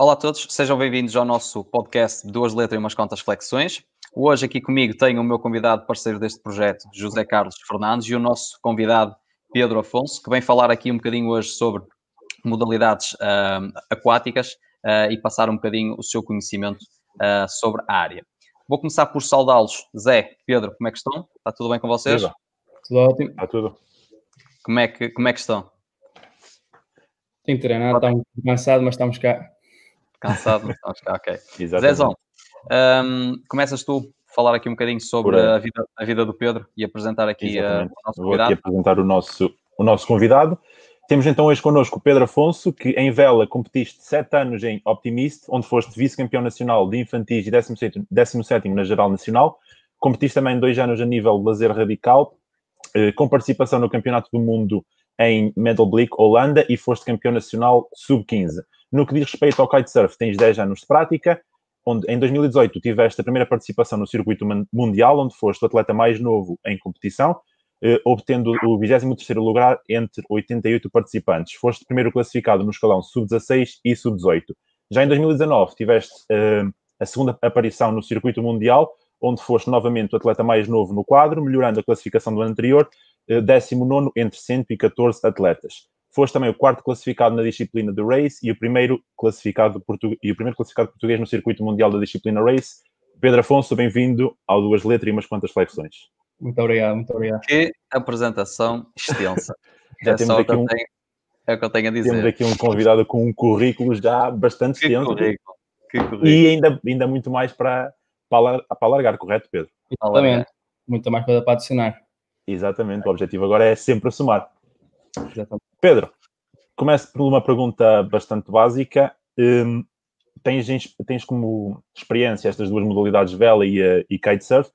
Olá a todos, sejam bem-vindos ao nosso podcast Duas Letras e Umas Contas Flexões. Hoje aqui comigo tenho o meu convidado parceiro deste projeto, José Carlos Fernandes, e o nosso convidado Pedro Afonso, que vem falar aqui um bocadinho hoje sobre modalidades uh, aquáticas uh, e passar um bocadinho o seu conhecimento uh, sobre a área. Vou começar por saudá-los. Zé, Pedro, como é que estão? Está tudo bem com vocês? Tudo, tudo ótimo. Está tudo. Como é que, como é que estão? Tenho treinado, estamos cansados, mas estamos cá. Cansado, mas estamos cá, ok. Zezão, um, começas tu a falar aqui um bocadinho sobre a vida, a vida do Pedro e apresentar aqui uh, o nosso Vou convidado. aqui apresentar o nosso, o nosso convidado. Temos então hoje connosco o Pedro Afonso, que em vela competiste sete anos em Optimist, onde foste vice-campeão nacional de infantis e 17, 17 na geral nacional. Competiste também dois anos a nível de lazer radical, eh, com participação no Campeonato do Mundo em Medalblick, Holanda, e foste campeão nacional sub-15. No que diz respeito ao kitesurf, tens 10 anos de prática, onde em 2018 tiveste a primeira participação no circuito mundial, onde foste o atleta mais novo em competição, eh, obtendo o 23º lugar entre 88 participantes. Foste primeiro classificado no escalão sub-16 e sub-18. Já em 2019 tiveste eh, a segunda aparição no circuito mundial, onde foste novamente o atleta mais novo no quadro, melhorando a classificação do ano anterior, eh, 19 entre 114 atletas. Foste também o quarto classificado na disciplina de Race e o primeiro classificado, e o primeiro classificado português no circuito mundial da disciplina Race. Pedro Afonso, bem-vindo ao Duas Letras e umas quantas flexões. Muito obrigado, muito obrigado. Que apresentação extensa. já é, temos só aqui um, tenho, é o que eu tenho a dizer. Temos aqui um convidado com um currículo já bastante que extenso. Currículo. Que currículo. E ainda, ainda muito mais para, para, para alargar, correto, Pedro? Exatamente. Muita mais coisa para adicionar. Exatamente. O objetivo agora é sempre somar. Exatamente. Pedro, começo por uma pergunta bastante básica. Um, tens, tens como experiência estas duas modalidades, vela e, uh, e kitesurf.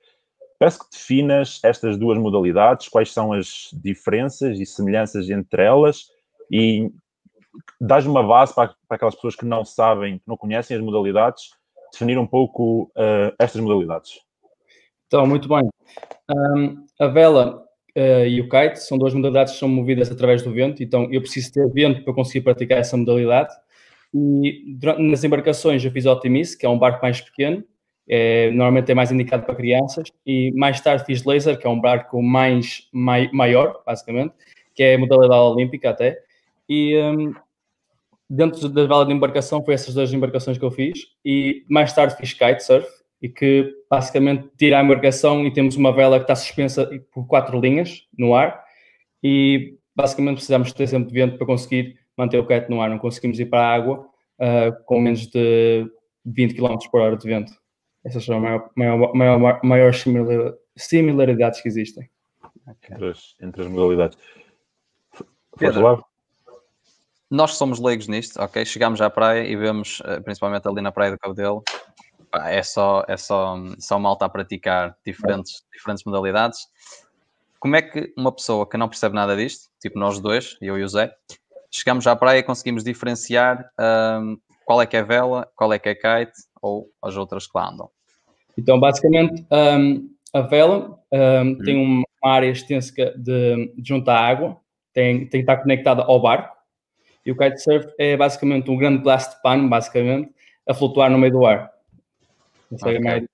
Peço que definas estas duas modalidades, quais são as diferenças e semelhanças entre elas e dás uma base para, para aquelas pessoas que não sabem, que não conhecem as modalidades, definir um pouco uh, estas modalidades. Então, muito bem. Um, a vela uh, e o kite são duas modalidades que são movidas através do vento, então eu preciso ter vento para conseguir praticar essa modalidade. E durante, nas embarcações eu fiz Optimist, que é um barco mais pequeno, é, normalmente é mais indicado para crianças, e mais tarde fiz Laser, que é um barco mais mai, maior, basicamente, que é modalidade olímpica até. E um, dentro da vela de embarcação foi essas duas embarcações que eu fiz, e mais tarde fiz kitesurf, e que basicamente tira a embarcação e temos uma vela que está suspensa por quatro linhas no ar, e basicamente precisamos ter sempre de vento para conseguir manter o kite no ar, não conseguimos ir para a água uh, com menos de 20 km por hora de vento. Essas são as maior, maior, maior, maiores similaridades que existem. Okay. Entre, as, entre, as, modalidades. Pedro, nós somos leigos nisto, ok? Chegamos à praia e vemos, principalmente ali na praia do Cabedelo, é só, é só, só malta a praticar diferentes, diferentes modalidades. Como é que uma pessoa que não percebe nada disto, tipo nós dois, eu e o Zé, chegamos à praia e conseguimos diferenciar um, qual é que é vela, qual é que é kite ou as outras que lá andam? Então, basicamente, um, a vela um, hum. tem uma área extensa de, de junto à água, tem, tem que estar conectada ao barco, e o kitesurf é basicamente um grande blast pan, basicamente, a flutuar no meio do ar. Okay. Mais...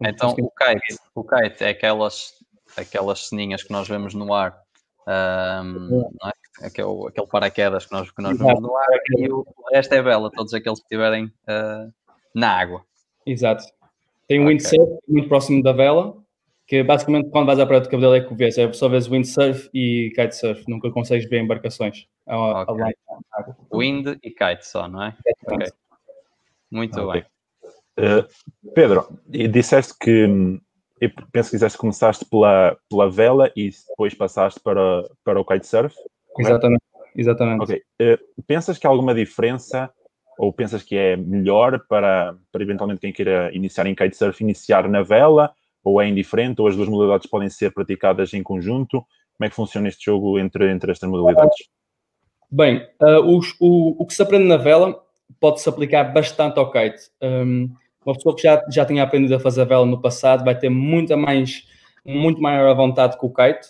Então, o kite, o kite é aquelas, aquelas ceninhas que nós vemos no ar, um, é? aquele, aquele paraquedas que nós, que nós vemos no ar, e o resto é vela, todos aqueles que estiverem uh, na água. Exato. Tem um okay. windsurf muito próximo da vela, que basicamente quando vais à praia de cabedelo é que vês, é só vês windsurf e kitesurf, nunca consegues ver embarcações. Ao, okay. ao Wind e kite só, não é? Okay. Muito bem. Uh, Pedro, disseste que eu penso que disseste que começaste pela, pela vela e depois passaste para, para o kitesurf. Exatamente. Exatamente. Ok. Uh, pensas que há alguma diferença ou pensas que é melhor para, para eventualmente quem queira iniciar em kitesurf iniciar na vela ou é indiferente, ou as duas modalidades podem ser praticadas em conjunto? Como é que funciona este jogo entre, entre estas modalidades? Bem, uh, os, o, o que se aprende na vela pode-se aplicar bastante ao kite. Um, uma pessoa que já, já tinha aprendido a fazer vela no passado vai ter muita mais, muito maior vontade com o kite,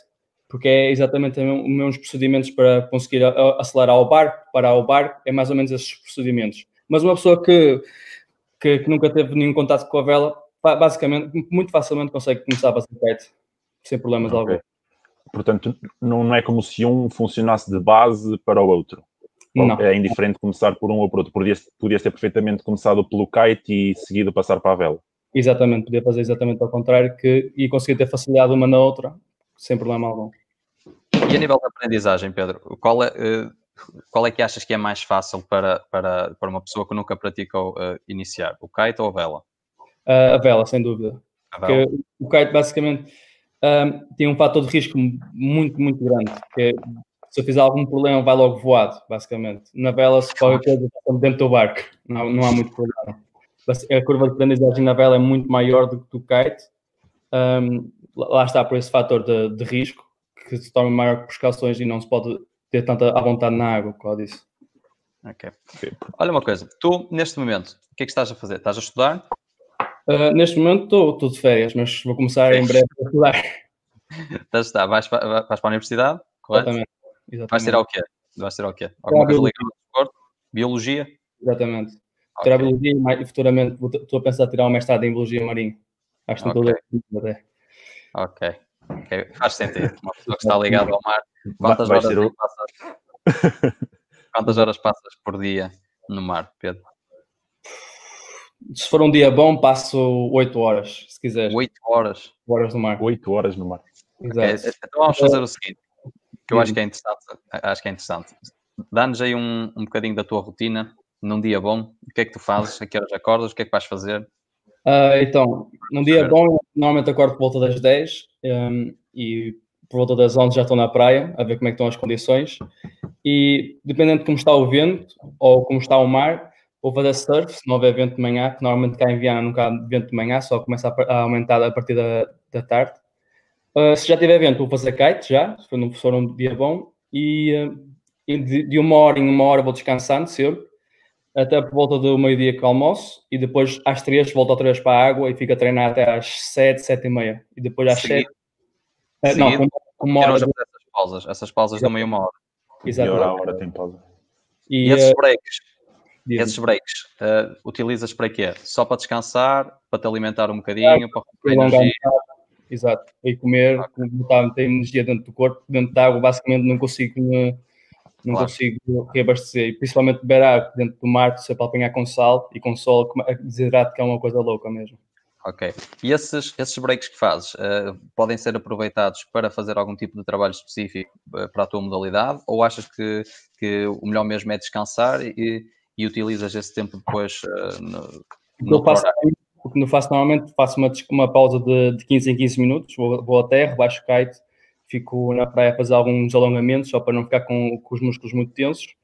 porque é exatamente os mesmos procedimentos para conseguir acelerar o barco, parar o barco, é mais ou menos esses procedimentos. Mas uma pessoa que, que, que nunca teve nenhum contato com a vela, basicamente, muito facilmente consegue começar a fazer kite, sem problemas okay. algum. Portanto, não, não é como se um funcionasse de base para o outro. Não. É indiferente começar por um ou por outro. Podias, podias ter perfeitamente começado pelo kite e seguido passar para a vela. Exatamente, podia fazer exatamente ao contrário que, e conseguir ter facilidade uma na outra, sem problema algum. E a nível da aprendizagem, Pedro, qual é, eh, qual é que achas que é mais fácil para, para, para uma pessoa que nunca praticou uh, iniciar? O kite ou a vela? Uh, a vela, sem dúvida. Vela. Porque o kite basicamente um, tem um fator de risco muito, muito grande. Que é, se eu fizer algum problema, vai logo voado, basicamente. Na vela, se qualquer coisa, dentro do barco, não, não há muito problema. A curva de aprendizagem na vela é muito maior do que do kite. Um, lá está por esse fator de, de risco que se toma maior precauções e não se pode ter tanta à vontade na água, como eu disse. Ok. Olha uma coisa, tu neste momento, o que é que estás a fazer? Estás a estudar? Uh, neste momento estou de férias, mas vou começar em breve a estudar. Estás a estudar, vais para, vais para a universidade, correto? Exatamente. Exatamente. Vais tirar o quê? Vais tirar o quê? Alguma coisa ligada ao desporto? Biologia? Exatamente. Okay. Tirar biologia e futuramente estou a pensar em tirar um mestrado em biologia marinha. Acho que okay. estou até. Ok. ok. Faz sentido. Uma pessoa que está ligada ao mar. Quantas horas, passas? Quantas horas passas por dia no mar, Pedro? Se for um dia bom, passo 8 horas, se quiser. 8 horas? Horas no mar. 8 horas no mar. Okay. Então vamos fazer o seguinte, que eu acho que é interessante. Acho que é interessante. Dá-nos aí um, um bocadinho da tua rotina num dia bom. O que é que tu fazes? A que horas acordas? O que é que vais fazer? Uh, então, num dia bom, normalmente acordo por volta das 10 um, e por volta das 11 já estou na praia a ver como é que estão as condições e dependendo de como está o vento ou como está o mar, vou fazer surf se não houver vento de manhã, que normalmente cá em Viana nunca há vento de manhã, só começa a, a aumentar a partir da, da tarde. Uh, se já tiver vento, vou fazer kite já, se for, for um dia bom e, uh, e de, de, uma hora em uma hora vou descansando sempre até por volta do meio-dia que almoço e depois às três volto outra vez para a água e fico a treinar até às sete, sete e meia. E depois às sete... Uh, não, com, com uma hora... De... Essas pausas, essas pausas de meia uma hora. Exato. E hora a hora tem pausa. E, e esses breaks, uh, esses breaks, uh, utilizas para quê? Só para descansar, para te alimentar um bocadinho, é, para recuperar energia? Exato. E comer, botar ter energia dentro do corpo, dentro da água, basicamente não consigo não claro. consigo reabastecer. E principalmente beber água dentro do mar, se é para apanhar com sal e com sol, desidrato que é uma coisa louca mesmo. Ok. E esses, esses breaks que fazes uh, podem ser aproveitados para fazer algum tipo de trabalho específico uh, para a tua modalidade ou achas que, que o melhor mesmo é descansar e, e utilizas esse tempo depois uh, no, no faço, O que não faço normalmente, faço uma, uma pausa de, de 15 em 15 minutos, vou, vou à terra, baixo o kite, fico na praia a fazer alguns alongamentos, só para não ficar com, com os músculos muito tensos,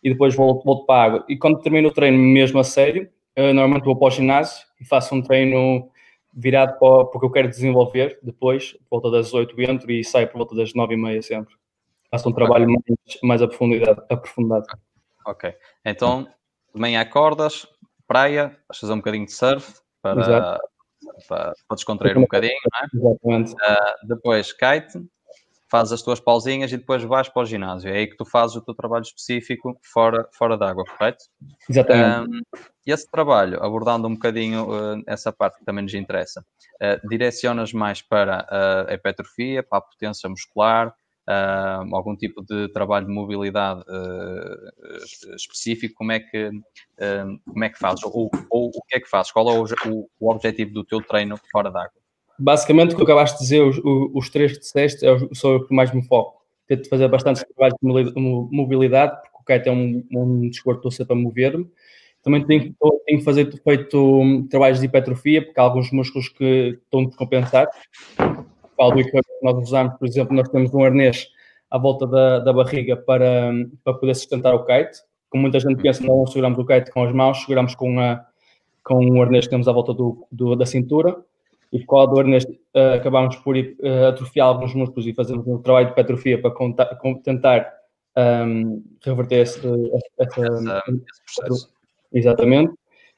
e depois volto, volto para a água. E quando termino o treino mesmo a sério, normalmente vou para o ginásio e faço um treino virado para, porque eu quero desenvolver depois, por volta das 8 entro e saio por volta das 9 e meia sempre. Faço um trabalho okay. mais, mais aprofundado, aprofundado. Ok. Então, de manhã acordas, praia, vais fazer um bocadinho de surf para, para, para descontrair um bocadinho, não é? Uh, depois kite, fazes as tuas pausinhas e depois vais para o ginásio. É aí que tu fazes o teu trabalho específico fora, fora d'água, correto? Exatamente. Um, e esse trabalho, abordando um bocadinho uh, essa parte que também nos interessa, uh, direcionas mais para a hipertrofia, para a potência muscular, algum tipo de trabalho de mobilidade específico, como é que, como é que fazes? Ou, ou, o que é que fazes? Qual é o, o objetivo do teu treino fora d'água? basicamente o que acabaste de dizer, os, os três que disseste, é o que mais me foco. Tento fazer bastante trabalho de mobilidade, porque o kite é um, um desporto que para mover-me. Também tenho, tenho fazer, feito um, trabalhos de hipertrofia, porque há alguns músculos que estão descompensados. Do que nós usamos, por exemplo, nós temos um arnês à volta da, da barriga para, para poder sustentar o kite. Como muita gente pensa, nós não seguramos o kite com as mãos, seguramos com, a, com um arnês que temos à volta do, do da cintura e com a dor neste, uh, acabámos por uh, atrofiar alguns músculos e fazemos um trabalho de hipertrofia para contar, tentar um, ehm, reverter esse, essa, esse processo. Exatamente.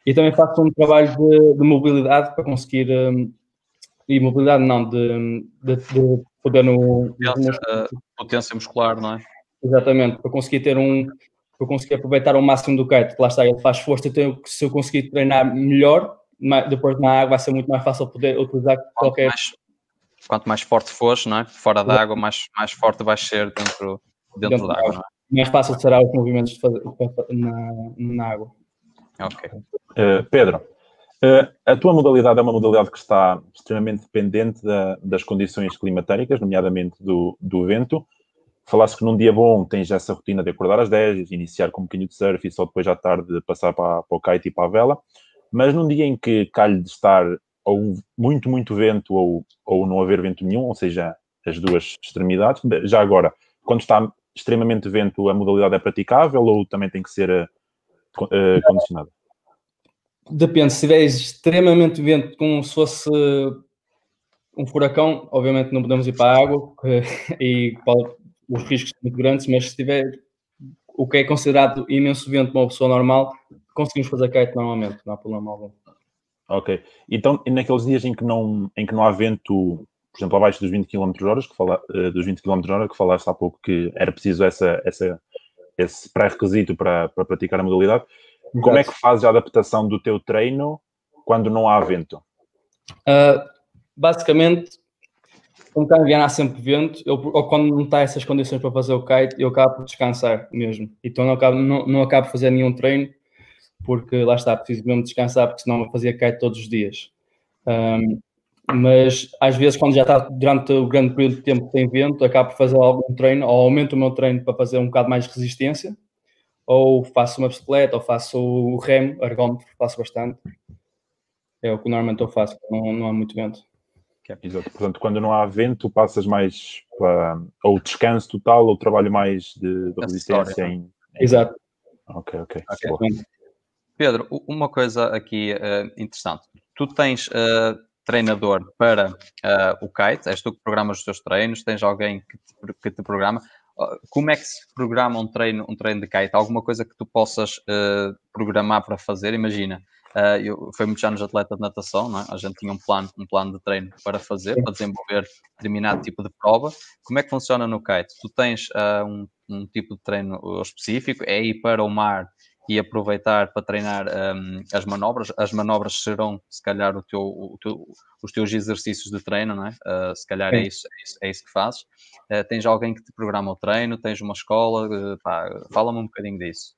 E também faço um trabalho de, de mobilidade para conseguir. Um, ehm, e mobilidade não, de, de, de poder no. Potência, uh, potência muscular, não é? Exatamente, para conseguir ter um, para conseguir aproveitar o máximo do kite. Lá está, ele faz força, então se eu conseguir treinar melhor, depois na água vai ser muito mais fácil poder utilizar quanto qualquer. Mais, quanto mais forte fores, não é? fora da água, mais, mais forte vai ser dentro, dentro, dentro da água. É? Mais fácil será os movimentos de fazer, na, na água. Ok. Uh, Pedro, a tua modalidade é uma modalidade que está extremamente dependente da, das condições climatéricas, nomeadamente do, do vento. Falaste que num dia bom tens essa rotina de acordar às 10, iniciar com um bocadinho de surf e só depois à tarde passar para, para o kite e para a vela. Mas num dia em que calhe de estar ou muito, muito vento ou, ou não haver vento nenhum, ou seja, as duas extremidades, já agora, quando está extremamente vento, a modalidade é praticável ou também tem que ser uh, condicionada? Depende, se tiver extremamente vento, como se fosse um furacão, obviamente não podemos ir para a água e pode, os riscos são muito grandes, mas se tiver o que é considerado imenso vento para uma pessoa normal, conseguimos fazer kite normalmente, não há problema algum. Ok. Então, naqueles dias em que não, em que não há vento, por exemplo, abaixo dos 20 km hora, que fala, uh, dos 20 km hora, que falaste há pouco que era preciso essa, essa, esse pré-requisito para, para praticar a modalidade. Como é que fazes a adaptação do teu treino quando não há vento? Uh, basicamente, como cá há sempre vento, eu, ou quando não está essas condições para fazer o kite, eu acabo por descansar mesmo. Então não acabo, não, não acabo de fazer nenhum treino, porque lá está, preciso mesmo descansar, porque senão eu fazia kite todos os dias. Um, mas às vezes, quando já está durante o grande período de tempo que tem vento, acabo por fazer algum treino, ou aumento o meu treino para fazer um bocado mais resistência, ou faço uma bicicleta, ou faço o remo, ergómetro, faço bastante. É o que normalmente eu faço, não, não há muito vento. Exato. Portanto, quando não há vento, passas mais para ou descanso total ou trabalho mais de, de resistência em, em, Exato. Ok, ok. okay. Pedro, uma coisa aqui uh, interessante. Tu tens uh, treinador para uh, o kite, és tu que programas os teus treinos, tens alguém que te, que te programa. Como é que se programa um treino, um treino de kite? Alguma coisa que tu possas programar para fazer? Imagina, Uh, eu fui muitos anos atleta de natação, não é? a gente tinha um plano, um plano de treino para fazer, para desenvolver determinado tipo de prova. Como é que funciona no kite? Tu tens uh, um, um, tipo de treino específico, é ir para o mar e aproveitar para treinar um, as manobras. As manobras serão, se calhar, o teu, o teu, os teus exercícios de treino, não é? Uh, se calhar é isso, é isso, é isso, que fazes. Uh, tens alguém que te programa o treino, tens uma escola, uh, fala-me um bocadinho disso.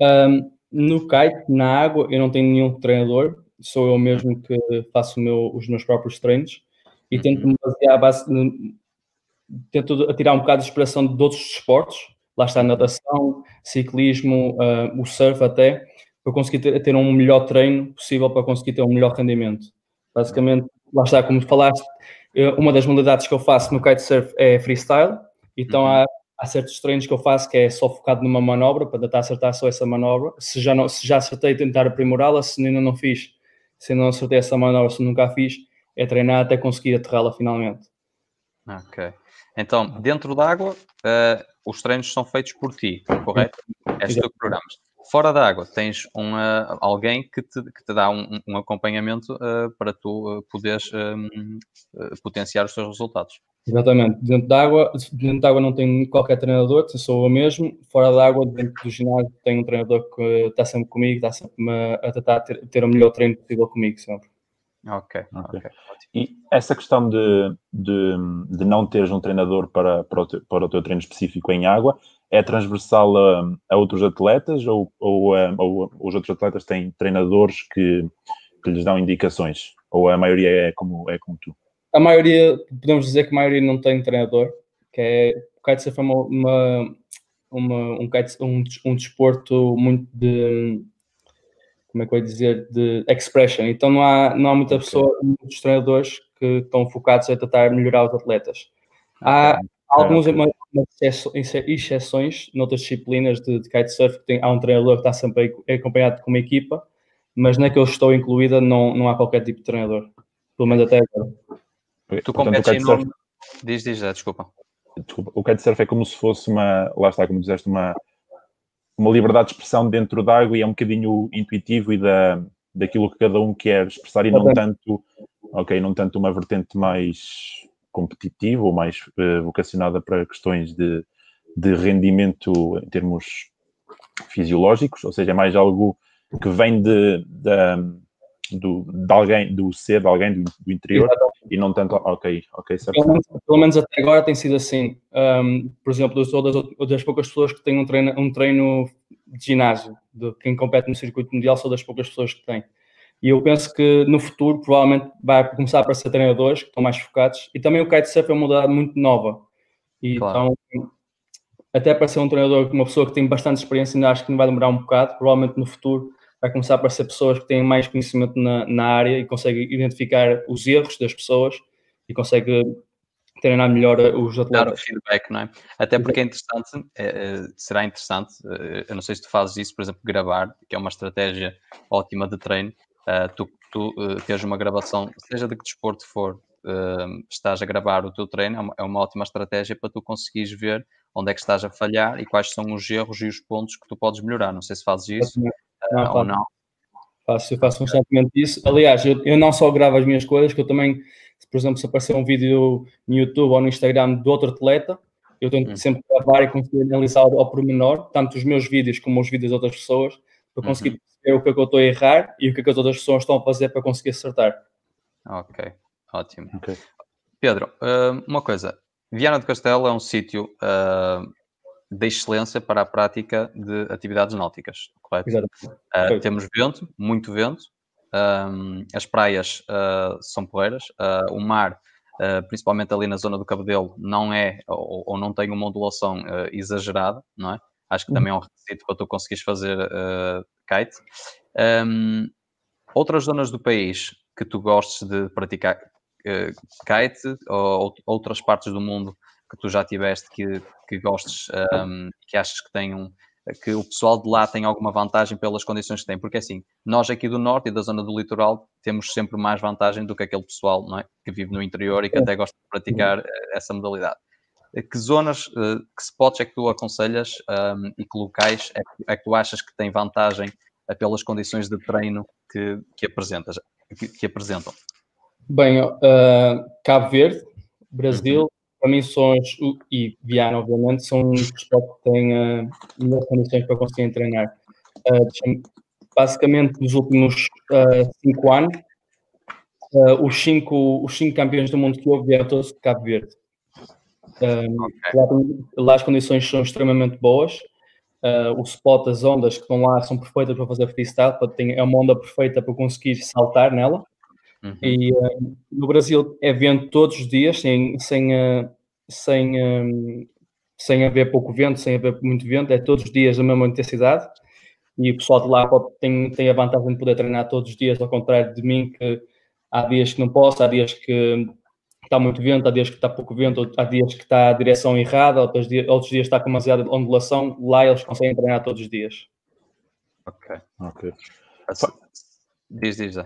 Um, no kite, na água, eu não tenho nenhum treinador, sou eu mesmo que faço meu, os meus próprios treinos e uhum. tento me basear, base, tento tirar um bocado de inspiração de outros esportes, lá está a natação, ciclismo, uh, o surf até, para conseguir ter, ter, um melhor treino possível, para conseguir ter um melhor rendimento. Basicamente, lá está, como falaste, uma das modalidades que eu faço no kitesurf é freestyle, então uhum. há, há, certos treinos que eu faço que é só focado numa manobra, para tentar acertar só essa manobra. Se já, não, se já acertei, tentar aprimorá-la, se ainda não fiz, se ainda não acertei essa manobra, se nunca a fiz, é treinar até conseguir aterrá-la finalmente. Ok. Então, dentro d'água, uh, os treinos são feitos por ti, correto? És tu que programas. Fora da água, tens um, uh, alguém que te, que te dá um, um acompanhamento uh, para tu uh, poderes um, potenciar os teus resultados. Exatamente. Dentro da água, dentro da água não tenho qualquer treinador, sou eu mesmo. Fora da água, dentro do ginásio, tenho um treinador que está sempre comigo, está sempre a tentar ter, ter o melhor treino possível comigo sempre. Ok, ok. E essa questão de, de, de, não teres um treinador para, para, o teu, para o teu treino específico em água é transversal a, a outros atletas ou, ou, a, ou, os outros atletas têm treinadores que, que lhes dão indicações? Ou a maioria é como, é como tu? A maioria, podemos dizer que a maioria não tem treinador, que é o kitesurf é uma, uma, uma um, kite, um, um desporto muito de como é que eu ia dizer, de expression. Então não há, não há muita okay. pessoa, muitos treinadores que estão focados a tentar melhorar os atletas. Há okay. algumas exceções noutras disciplinas de, de kitesurf, que tem, há um treinador que está sempre acompanhado com uma equipa, mas na que eu estou incluída não, não há qualquer tipo de treinador, pelo menos até agora. Tu competes em nome... Diz, diz, desculpa. Desculpa, o kitesurf é como se fosse uma, lá está, como disseste, uma, uma liberdade de expressão dentro d'água e é um bocadinho intuitivo e da, daquilo que cada um quer expressar e não tanto, ok, não tanto uma vertente mais competitiva ou mais uh, vocacionada para questões de, de rendimento em termos fisiológicos, ou seja, é mais algo que vem de, de do, de alguém, do ser de alguém do, do interior Exatamente. e não tanto, ok, ok, certo. Pelo menos, pelo menos até agora tem sido assim. Um, por exemplo, eu sou das, das poucas pessoas que têm um treino, um treino de ginásio, de quem compete no circuito mundial, sou das poucas pessoas que têm. E eu penso que no futuro provavelmente vai começar a aparecer treinadores que estão mais focados e também o kitesurf é uma modalidade muito nova. E claro. então, até para ser um treinador, uma pessoa que tem bastante experiência, ainda acho que não vai demorar um bocado, provavelmente no futuro vai começar a aparecer pessoas que têm mais conhecimento na, na área e conseguem identificar os erros das pessoas e conseguem treinar melhor os atletas. Dar o feedback, não é? Até porque é interessante, é, é, será interessante, é, eu não sei se tu fazes isso, por exemplo, gravar, que é uma estratégia ótima de treino, uh, tu, tu uh, teres uma gravação, seja de que desporto for, uh, estás a gravar o teu treino, é uma, é uma, ótima estratégia para tu conseguires ver onde é que estás a falhar e quais são os erros e os pontos que tu podes melhorar. Não sei se fazes isso não, uh, ou não. Faço, eu faço constantemente isso. Aliás, eu, eu, não só gravo as minhas coisas, que eu também, por exemplo, se aparecer um vídeo no YouTube ou no Instagram de outro atleta, eu tento hum. sempre gravar e conseguir analisar ao, pormenor, tanto os meus vídeos como os vídeos de outras pessoas, para conseguir uhum. perceber o que é que eu estou a errar e o que é que as outras pessoas estão a fazer para conseguir acertar. Ok, ótimo. Okay. Pedro, uh, uma coisa. Viana do Castelo é um sítio uh, de excelência para a prática de atividades náuticas, correto? Uh, temos vento, muito vento, um, as praias uh, são poeiras, uh, o mar, principalmente ali na zona do Cabedelo, não é ou, ou não tem uma ondulação exagerada, não é? Acho que também é um requisito para tu conseguires fazer kite. Um, outras zonas do país que tu gostes de praticar kite ou outras partes do mundo que tu já tiveste que, que gostes, um, que achas que tenham que o pessoal de lá tem alguma vantagem pelas condições que tem, porque assim, nós aqui do norte e da zona do litoral temos sempre mais vantagem do que aquele pessoal é? que vive no interior e que até gosta de praticar eh, essa modalidade. Eh, que zonas, eh, que spots é que tu aconselhas um, e que locais é que, é que, tu achas que têm vantagem pelas condições de treino que, que, apresentas, que, que apresentam? Bem, uh, Cabo Verde, Brasil, para são e Viana, obviamente, são os que têm uh, melhores condições para conseguirem treinar. Uh, basicamente, nos últimos uh, cinco anos, uh, os, cinco, os cinco campeões do mundo que houve vieram todos de Cabo Verde. Okay. Lá, lá, as condições são extremamente boas. o spot, as ondas que estão lá são perfeitas para fazer freestyle, é uma onda perfeita para conseguir saltar nela. Uhum. E uh, no Brasil é vento todos os dias, sem, sem, uh, sem, um, sem haver pouco vento, sem haver muito vento, é todos os dias a mesma intensidade. E o pessoal de lá tem, tem a vantagem de poder treinar todos os dias, ao contrário de mim, que há dias que não posso, há dias que está muito vento, há dias que está pouco vento, há dias que está a direção errada, outros dias, outros dias está com demasiada ondulação. Lá eles conseguem treinar todos os dias. Ok. Ok. Diz, diz,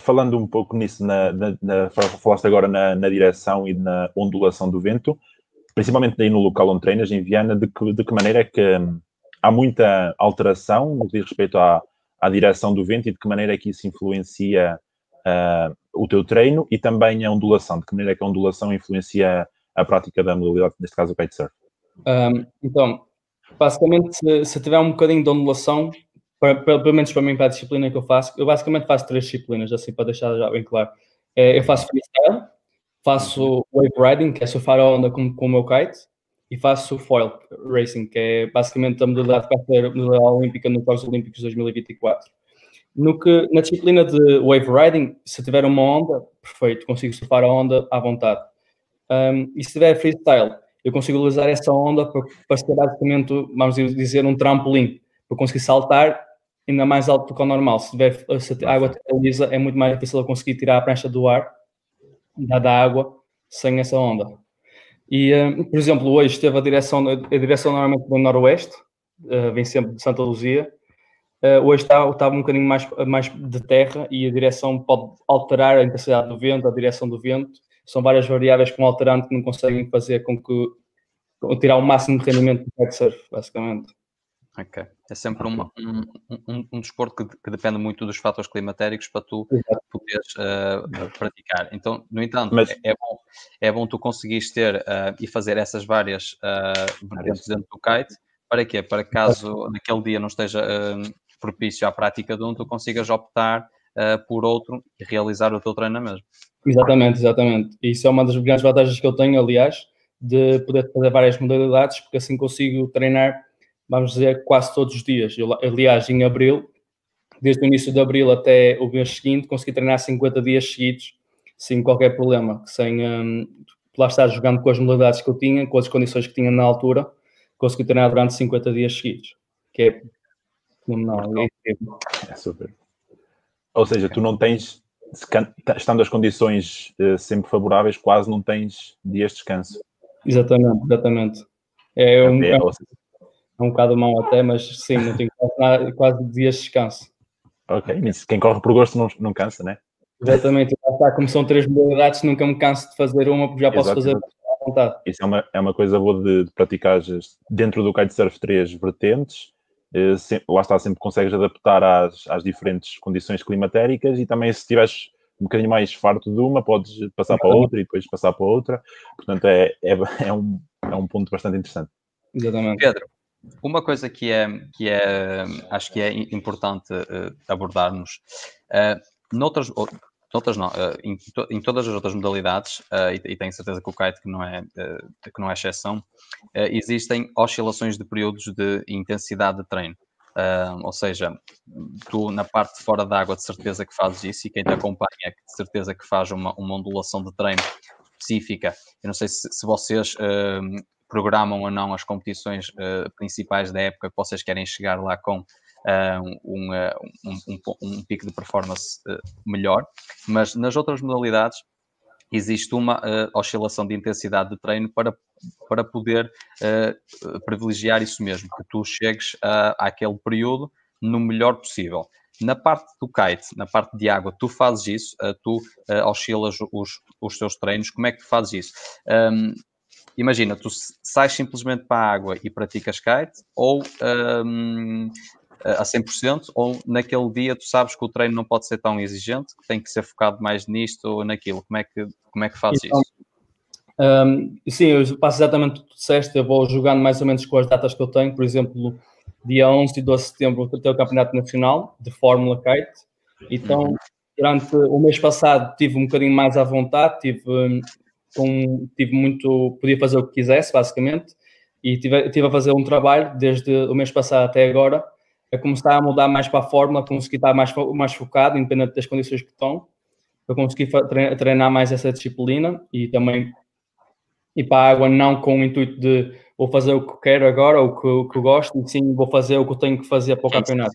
Falando um pouco nisso, na, na, na, falaste agora na, na, direção e na ondulação do vento, principalmente aí no local onde treinas, em Viana, de que, de que maneira é que hum, há muita alteração no que diz respeito à, à direção do vento e de que maneira é que isso influencia uh, o teu treino e também a ondulação, de que maneira é que a ondulação influencia a prática da modalidade, neste caso o kitesurf? Um, então, basicamente, se, se tiver um bocadinho de ondulação, para, pelo menos para mim, para a disciplina que eu faço, eu basicamente faço três disciplinas, assim, para deixar já bem claro. É, eu faço freestyle, faço wave riding, que é surfar a onda com, com o meu kite, e faço foil racing, que é basicamente a modalidade vai ser modalidade olímpica nos Jogos Olímpicos de 2024. No que, na disciplina de wave riding, se tiver uma onda, perfeito, consigo surfar a onda à vontade. Um, e se tiver freestyle, eu consigo utilizar essa onda para, para ser basicamente, vamos dizer, um trampolim, para conseguir saltar ainda mais alto do que o normal. Se, tiver, se a água estiver lisa, é muito mais difícil eu conseguir tirar a prancha do ar, da, água, sem essa onda. E, uh, por exemplo, hoje teve a direção, a direção normalmente do noroeste, uh, vem sempre de Santa Luzia. Uh, hoje está, está um bocadinho mais, mais de terra e a direção pode alterar a intensidade do vento, a direção do vento. São várias variáveis com alterante que não conseguem fazer com que tirar o máximo de rendimento do kitesurf, basicamente. Ok. É sempre uma, um, um, um, desporto que, que, depende muito dos fatores climatéricos para tu poderes uh, praticar. Então, no entanto, Mas... é, é, bom, é bom tu conseguires ter uh, e fazer essas várias uh, vertentes dentro do kite para quê? Para caso naquele dia não esteja propício à prática de um, tu consigas optar por outro e realizar o teu treino mesmo. Exatamente, exatamente. Isso é uma das grandes vantagens que eu tenho, aliás, de poder fazer várias modalidades, porque assim consigo treinar, vamos dizer, quase todos os dias. Eu, aliás, em abril, desde o início de abril até o mês seguinte, consegui treinar 50 dias seguidos, sem qualquer problema, sem um, lá estar jogando com as modalidades que eu tinha, com as condições que tinha na altura, consegui treinar durante 50 dias seguidos, que é fenomenal. É, é super. Ou seja, tu não tens estando as condições uh, sempre favoráveis, quase não tens dias de descanso. Exatamente, exatamente. É um, é, um, é um bocado mau até, mas sim, não tenho quase, quase dias de descanso. Ok, quem corre por gosto não, não cansa, né? Exatamente, está, como são três modalidades, nunca me canso de fazer uma, porque já posso Exatamente. fazer à vontade. Isso é uma, é uma coisa boa de, de praticar dentro do kitesurf três vertentes, eh, lá está, sempre consegues adaptar às, às diferentes condições climatéricas e também se tiveres um bocadinho mais farto de uma, podes passar para outra e depois passar para outra. Portanto, é, é, é, um, é um ponto bastante interessante. Exatamente. Pedro, uma coisa que é, que é acho que é importante uh, abordarmos, uh, noutras, noutras não, uh, em, to, em, todas as outras modalidades, uh, e, e, tenho certeza que o kite que não é, que não é exceção, existem oscilações de períodos de intensidade de treino. Ou seja, tu na parte de fora d'água de certeza que fazes isso e quem te acompanha de certeza que faz uma, uma ondulação de treino específica. Eu não sei se, se vocês uh, programam ou não as competições uh, principais da época que vocês querem chegar lá com um, um, um, um, pico de performance melhor, mas nas outras modalidades existe uma uh, oscilação de intensidade de treino para, para poder uh, privilegiar isso mesmo, que tu chegues uh, àquele período no melhor possível. Na parte do kite, na parte de água, tu fazes isso, uh, tu oscilas os, os teus treinos, como é que tu fazes isso? Imagina, tu sais simplesmente para a água e praticas kite, ou um, a 100%, ou naquele dia tu sabes que o treino não pode ser tão exigente, que tem que ser focado mais nisto ou naquilo. Como é que, como é que fazes então, isso? Um, sim, eu faço exatamente o que tu disseste, eu vou jogando mais ou menos com as datas que eu tenho, por exemplo, dia 11 e 12 de setembro vou ter o Campeonato Nacional de Fórmula Kite, então durante o mês passado tive um bocadinho mais à vontade, tive, um, tive muito, podia fazer o que quisesse, basicamente, e tive, tive a fazer um trabalho desde o mês passado até agora, a começar a mudar mais para a fórmula, conseguir estar mais, mais focado, independente das condições que estão, para conseguir treinar mais essa disciplina e também ir para a água não com o intuito de vou fazer o que quero agora, ou o que, o que gosto, e sim vou fazer o que tenho que fazer para o é campeonato.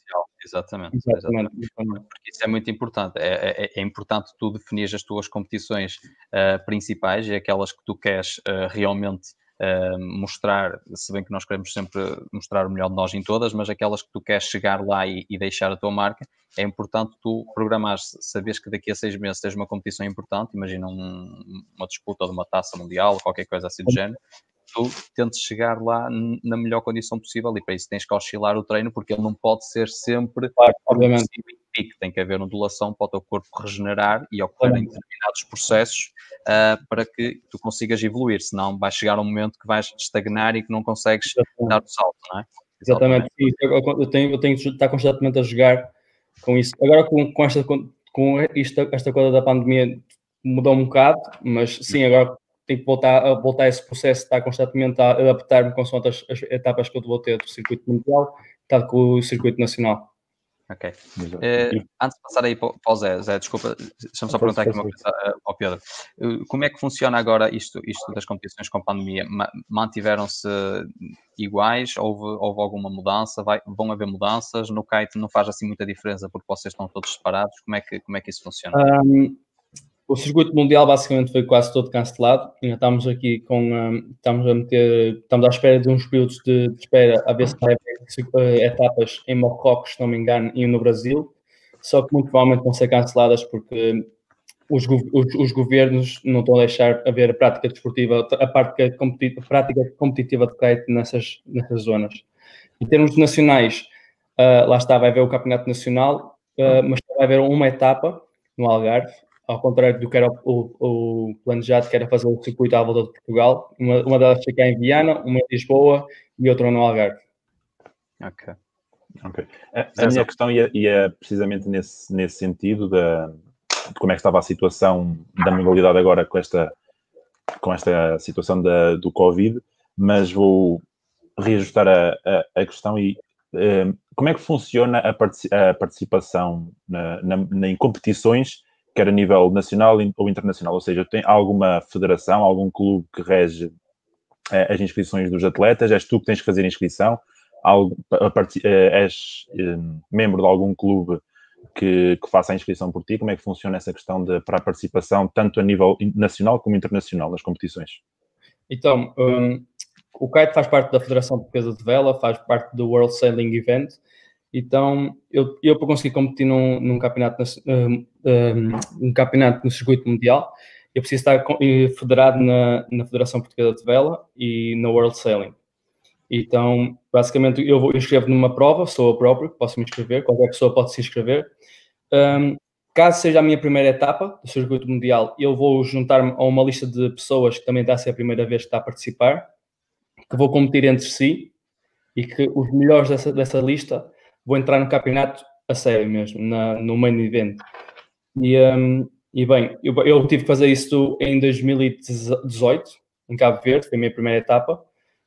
Exatamente, exatamente. exatamente. Porque isso é muito importante. É, é, é importante tu definir as tuas competições uh, principais e aquelas que tu queres uh, realmente uh, mostrar, se bem que nós queremos sempre mostrar o melhor de nós em todas, mas aquelas que tu queres chegar lá e, e deixar a tua marca, é importante tu programar, sabes que daqui a seis meses tens uma competição importante, imagina um, uma disputa de uma taça mundial, qualquer coisa assim do género, tu tentes chegar lá na melhor condição possível e para isso tens que oscilar o treino porque ele não pode ser sempre claro, obviamente. tem que haver ondulação para o teu corpo regenerar e ocorrerem determinados processos uh, para que tu consigas evoluir, senão vai chegar um momento que vais estagnar e que não consegues Exatamente. dar o salto, não é? Exatamente, Sim, eu, tenho, eu tenho que estar constantemente a jogar com isso. Agora com, com esta com, isto, esta coisa da pandemia mudou um bocado, mas sim, agora tenho que voltar a voltar a esse processo, estar constantemente a adaptar-me com as, as etapas que eu vou ter do circuito mundial, tal com o circuito nacional. Ok. Uh, antes de passar aí para, o Zé, Zé, desculpa, deixa-me só perguntar aqui uma coisa uh, ao Pedro. Uh, como é que funciona agora isto, isto das competições com a pandemia? Mantiveram-se iguais? Houve, houve alguma mudança? Vai, vão haver mudanças? No kite não faz assim muita diferença porque vocês estão todos separados? Como é que, como é que isso funciona? Um, o circuito mundial basicamente foi quase todo cancelado. Estamos aqui com. Um, estamos a meter. Estamos à espera de uns períodos de, de espera a ver se vai haver etapas em Marrocos, se não me engano, e no Brasil. Só que muito provavelmente vão ser canceladas porque os, os, os, governos não estão a deixar haver a prática desportiva, a prática competitiva, a prática competitiva de kite nessas, nessas zonas. Em termos nacionais, uh, lá está, vai haver o campeonato nacional, uh, mas vai haver uma etapa no Algarve, ao contrário do que era o, o, o planejado, que era fazer o circuito à volta de Portugal. Uma, uma delas fica em Viana, uma em Lisboa e outra no Algarve. Ok. okay. A, a minha questão ia, ia, precisamente nesse, nesse sentido da, de como é que estava a situação da modalidade agora com esta, com esta situação da, do Covid, mas vou reajustar a, a, a questão e uh, como é que funciona a participação na, na, em competições, quer a nível nacional ou internacional? Ou seja, tem alguma federação, algum clube que rege uh, as inscrições dos atletas? És tu que tens que fazer a inscrição? Algo, uh, és membro de algum clube que, que, faça a inscrição por ti? Como é que funciona essa questão de, para a participação, tanto a nível nacional como internacional, nas competições? Então, um, o kite faz parte da Federação Portuguesa de Vela, faz parte do World Sailing Event. Então, eu, eu para conseguir competir num, num campeonato, um, um, campeonato no circuito mundial, eu preciso estar federado na, na Federação Portuguesa de Vela e na World Sailing. Então, basicamente, eu, vou, inscrevo numa prova, sou eu próprio, posso me inscrever, qualquer pessoa pode se inscrever. Um, caso seja a minha primeira etapa do circuito mundial, eu vou juntar-me a uma lista de pessoas que também está a ser a primeira vez que está a participar que vou competir entre si e que os melhores dessa, dessa lista vão entrar no campeonato a sério mesmo, na, no main event. E, um, e bem, eu, eu, tive que fazer isso em 2018, em Cabo Verde, foi a minha primeira etapa.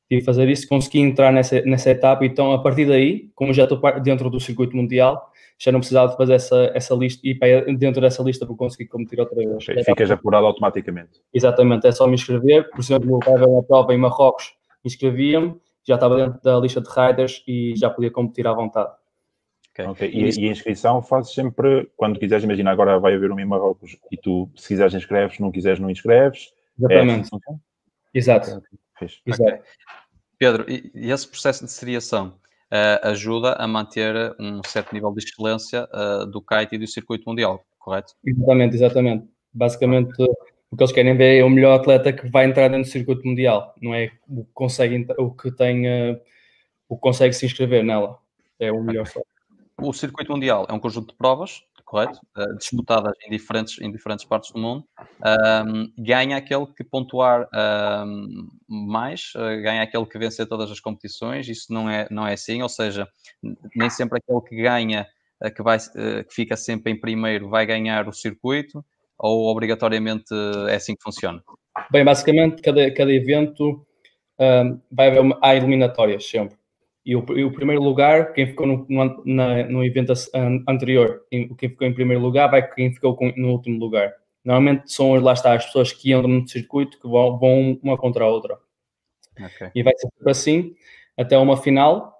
Tive que fazer isso, consegui entrar nessa, nessa etapa, então a partir daí, como já estou dentro do circuito mundial, já não precisava de fazer essa, essa lista e para dentro dessa lista para conseguir competir outra vez. Ficas apurado automaticamente. Exatamente, é só me inscrever. Por exemplo, eu estava uma prova em Marrocos inscrevia-me, já estava dentro da lista de riders e já podia competir à vontade. Okay. okay. E, e, a inscrição fazes sempre, quando quiseres, imagina agora vai haver um em Marrocos e tu, se quiseres, inscreves, se não quiseres, não inscreves. Exatamente. É assim Exato. Okay. Exato. Okay. Pedro, e, e, esse processo de seriação uh, ajuda a manter um certo nível de excelência uh, do kite e do circuito mundial, correto? Exatamente, exatamente. Basicamente, o que eles querem ver é o melhor atleta que vai entrar dentro do circuito mundial, não é o que consegue, o que tem, uh, o que consegue se inscrever nela. É o melhor só. O circuito mundial é um conjunto de provas, correto? Uh, disputadas em diferentes, em diferentes partes do mundo. Um, ganha aquele que pontuar um, mais, uh, ganha aquele que vencer todas as competições. Isso não é, não é assim, ou seja, nem sempre aquele que ganha, que, vai, que fica sempre em primeiro, vai ganhar o circuito ou obrigatoriamente é assim que funciona? Bem, basicamente, cada, cada evento um, vai haver uma, há eliminatórias sempre. E o, e o, primeiro lugar, quem ficou no, no, na, no evento anterior, quem ficou em primeiro lugar, vai quem ficou no último lugar. Normalmente são, lá está, as pessoas que andam no circuito que vão, vão uma contra a outra. Okay. E vai ser assim até uma final.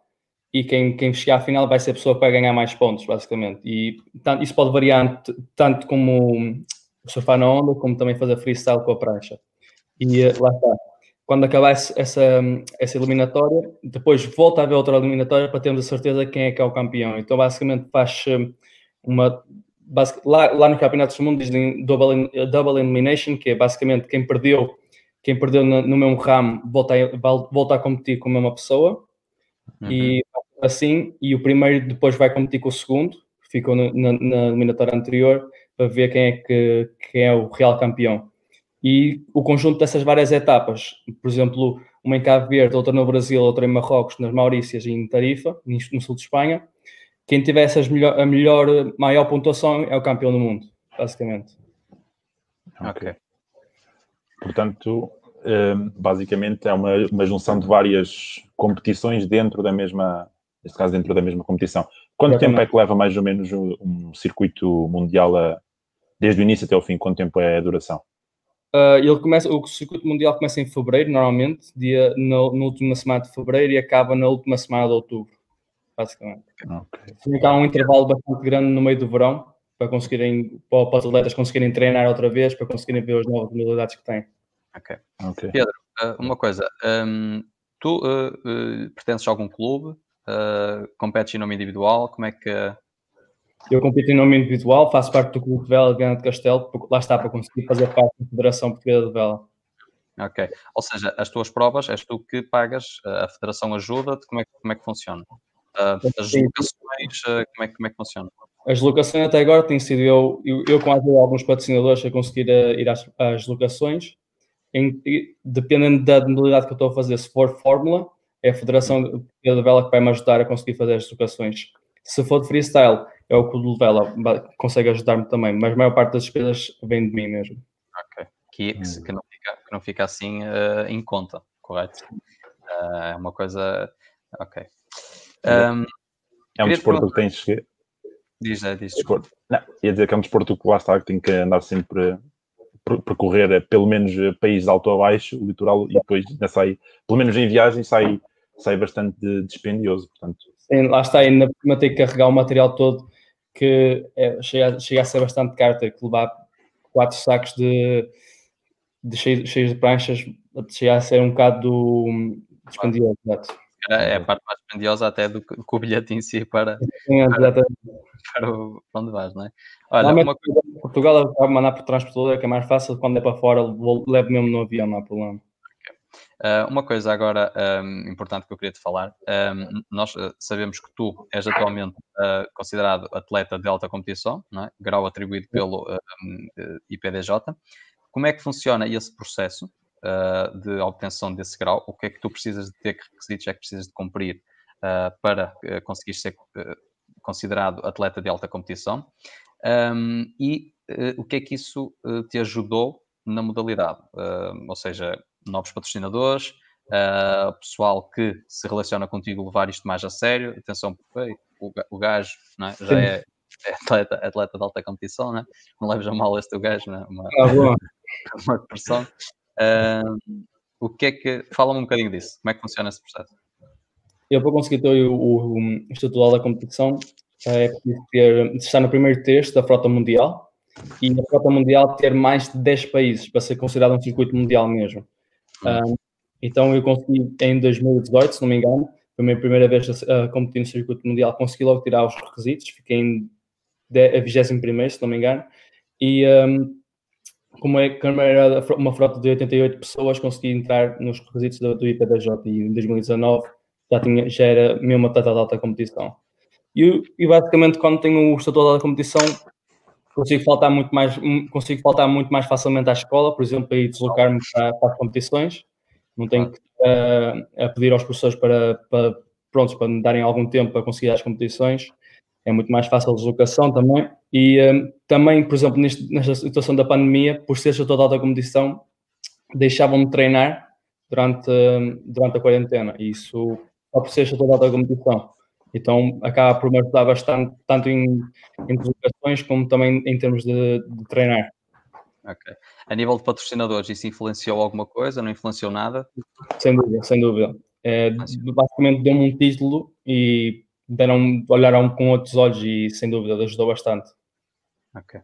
E quem, quem chegar à final vai ser a pessoa que vai ganhar mais pontos, basicamente. E tanto, isso pode variar tanto como surfar na onda, como também fazer freestyle com a prancha. E eh, lá está. Quando acabar essa, essa eliminatória, depois volta a haver outra eliminatória para termos a certeza de quem é que é o campeão. Então, basicamente, faz eh, uma. Lá, lá no Campeonato do Mundo dizem double, double elimination, que é basicamente quem perdeu, quem perdeu no, no mesmo ramo volta a, volta a competir com a mesma pessoa. Uhum. E assim, e o primeiro depois vai competir com o segundo, que ficou na, na eliminatória anterior, para ver quem é que quem é o real campeão. E o conjunto dessas várias etapas, por exemplo, uma em Cabo Verde, outra no Brasil, outra em Marrocos, nas Maurícias e em Tarifa, no sul de Espanha, quem tiver essas melhor, a melhor, maior pontuação é o campeão do mundo, basicamente. Ok. Portanto, hum, basicamente é uma, uma junção de várias competições dentro da mesma, neste caso dentro da mesma competição. Quanto tempo é que leva mais ou menos um circuito mundial a, desde o início até o fim, quanto tempo é a duração? Uh, ele começa, o circuito mundial começa em fevereiro, normalmente, dia, no, na última semana de fevereiro e acaba na última semana de outubro, basicamente. Okay. há um intervalo bastante grande no meio do verão para conseguirem, para, os atletas conseguirem treinar outra vez, para conseguirem ver as novas modalidades que têm. Ok. okay. Pedro, uh, uma coisa, um, tu uh, pertences a algum clube? competes em nome individual? Como é que eu compito em nome individual, faço parte do Clube de Vela de Grande Castelo, lá está para conseguir fazer parte da Federação Portuguesa de Vela. Ok. Ou seja, as tuas provas és tu que pagas, a Federação ajuda-te, como é, como é que funciona? Uh, as locações, uh, como, é, como é que funciona? As locações até agora tem sido eu, eu, eu com ajuda de alguns patrocinadores a conseguir ir às, às locações. Em, dependendo da modalidade que eu estou a fazer, se for fórmula, é a Federação de Vela que vai me ajudar a conseguir fazer as educações. Se for de freestyle, é o Clube de Vela, consegue ajudar-me também, mas a maior parte das despesas vem de mim mesmo. Ok. Que, que, hum. que não, fica, que não fica assim uh, em conta, correto? Uh, é uma coisa. Ok. Um, é um desporto que tens que. Diz, é, diz. Desporto. Não, ia dizer que é um desporto que lá está, que tem que andar sempre percorrer eh, pelo menos países alto a baixo, o litoral, e depois sai, pelo menos em viagem, sai, sai bastante dispendioso. Portanto. Sim, lá está, ainda ter que carregar o material todo que é, chega, chega a ser bastante caro, ter que levar quatro sacos de, de cheios, cheios de pranchas, chega a ser um bocado dispendioso. É, é a parte mais dispendiosa até do que, o bilhete em si para, Sim, para, para, o, para onde vais, não é? Olha, uma coisa... Portugal vai mandar por transportador, que é mais fácil, quando é para fora, levo mesmo no avião, não há problema. Uh, uma coisa agora um, importante que eu queria te falar, um, nós uh, sabemos que tu és atualmente uh, considerado atleta de alta competição, é? grau atribuído pelo IPDJ. Como é que funciona esse processo de obtenção desse grau? O que é que tu precisas de ter, que requisitos é que precisas de cumprir para conseguir ser considerado atleta de alta competição? Um, e o que é que isso te ajudou na modalidade? ou seja, novos patrocinadores, uh, pessoal que se relaciona contigo levar isto mais a sério. Atenção, o, o gajo é? já é, é, atleta, atleta de alta competição, né? não leves a mal este gajo, né? uma, ah, uma pressão. Uh, o que é que. Fala-me um bocadinho disso, como é que funciona esse processo? Eu, para conseguir ter o, o, o Estatuto da Competição, é preciso ter, estar no primeiro texto da frota mundial e a frota mundial ter mais de 10 países para ser considerado um circuito mundial mesmo. Um, então eu consegui em 2018, se não me engano, foi a minha primeira vez a, a competir no circuito mundial, consegui logo tirar os requisitos, fiquei em a 21 se não me engano, e um, como é que era uma frota de 88 pessoas, consegui entrar nos requisitos do, do IPDJ e em 2019 já, tinha, já era mesmo atleta de alta competição. E, e, basicamente quando tenho o estatuto da competição consigo faltar muito mais consigo faltar muito mais facilmente à escola, por exemplo, para deslocar-me para, para, as competições. Não tenho que uh, a pedir aos professores para, para prontos para me darem algum tempo para conseguir as competições. É muito mais fácil a deslocação também. E uh, também, por exemplo, neste, nesta situação da pandemia, por ser toda alta competição, deixavam-me treinar durante, uh, durante a quarentena. E isso só por ser toda alta competição. Então acaba por me ajudar bastante, tanto em, em deslocações como também em termos de, de, treinar. Ok. A nível de patrocinadores, isso influenciou alguma coisa? Não influenciou nada? Sem dúvida, sem dúvida. É, basicamente deu-me um título e deram, olharam com outros olhos e sem dúvida ajudou bastante. Ok.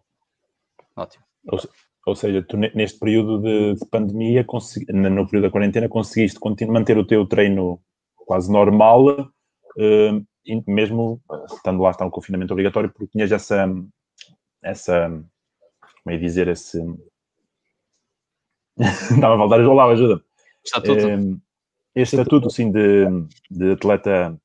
Ótimo. Ou, ou seja, tu neste período de, de pandemia, consegui, no período da quarentena, conseguiste manter o teu treino quase normal, Uh, mesmo estando lá, está um confinamento obrigatório, porque tinhas essa, essa, como é dizer, esse... Estava a faltar, João lá, ajuda. Estatuto. Um, este estatuto, sim, de, de atleta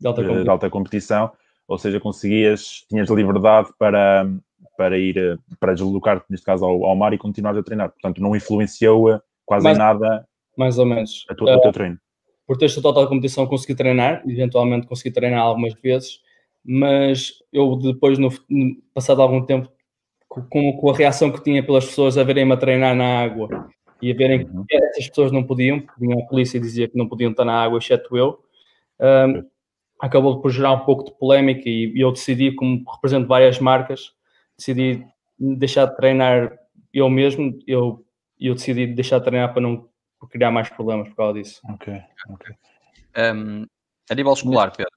de alta, de, de alta, competição, ou seja, conseguias, tinhas liberdade para, para ir, para deslocar-te, neste caso, ao, ao mar e continuar a treinar. Portanto, não influenciou quase mais, nada mais ou menos. A tua, uh, o teu treino por ter esta total competição consegui treinar, eventualmente consegui treinar algumas vezes, mas eu depois, no, passado algum tempo, com, com, a reação que tinha pelas pessoas a verem-me a treinar na água e a verem uhum. que essas pessoas não podiam, porque vinha a polícia dizia que não podiam estar na água, exceto eu, um, acabou por gerar um pouco de polémica e, e eu decidi, como represento várias marcas, decidi deixar de treinar eu mesmo, eu, eu decidi deixar de treinar para não por criar mais problemas por causa disso. Ok, ok. Um, a nível escolar, Pedro,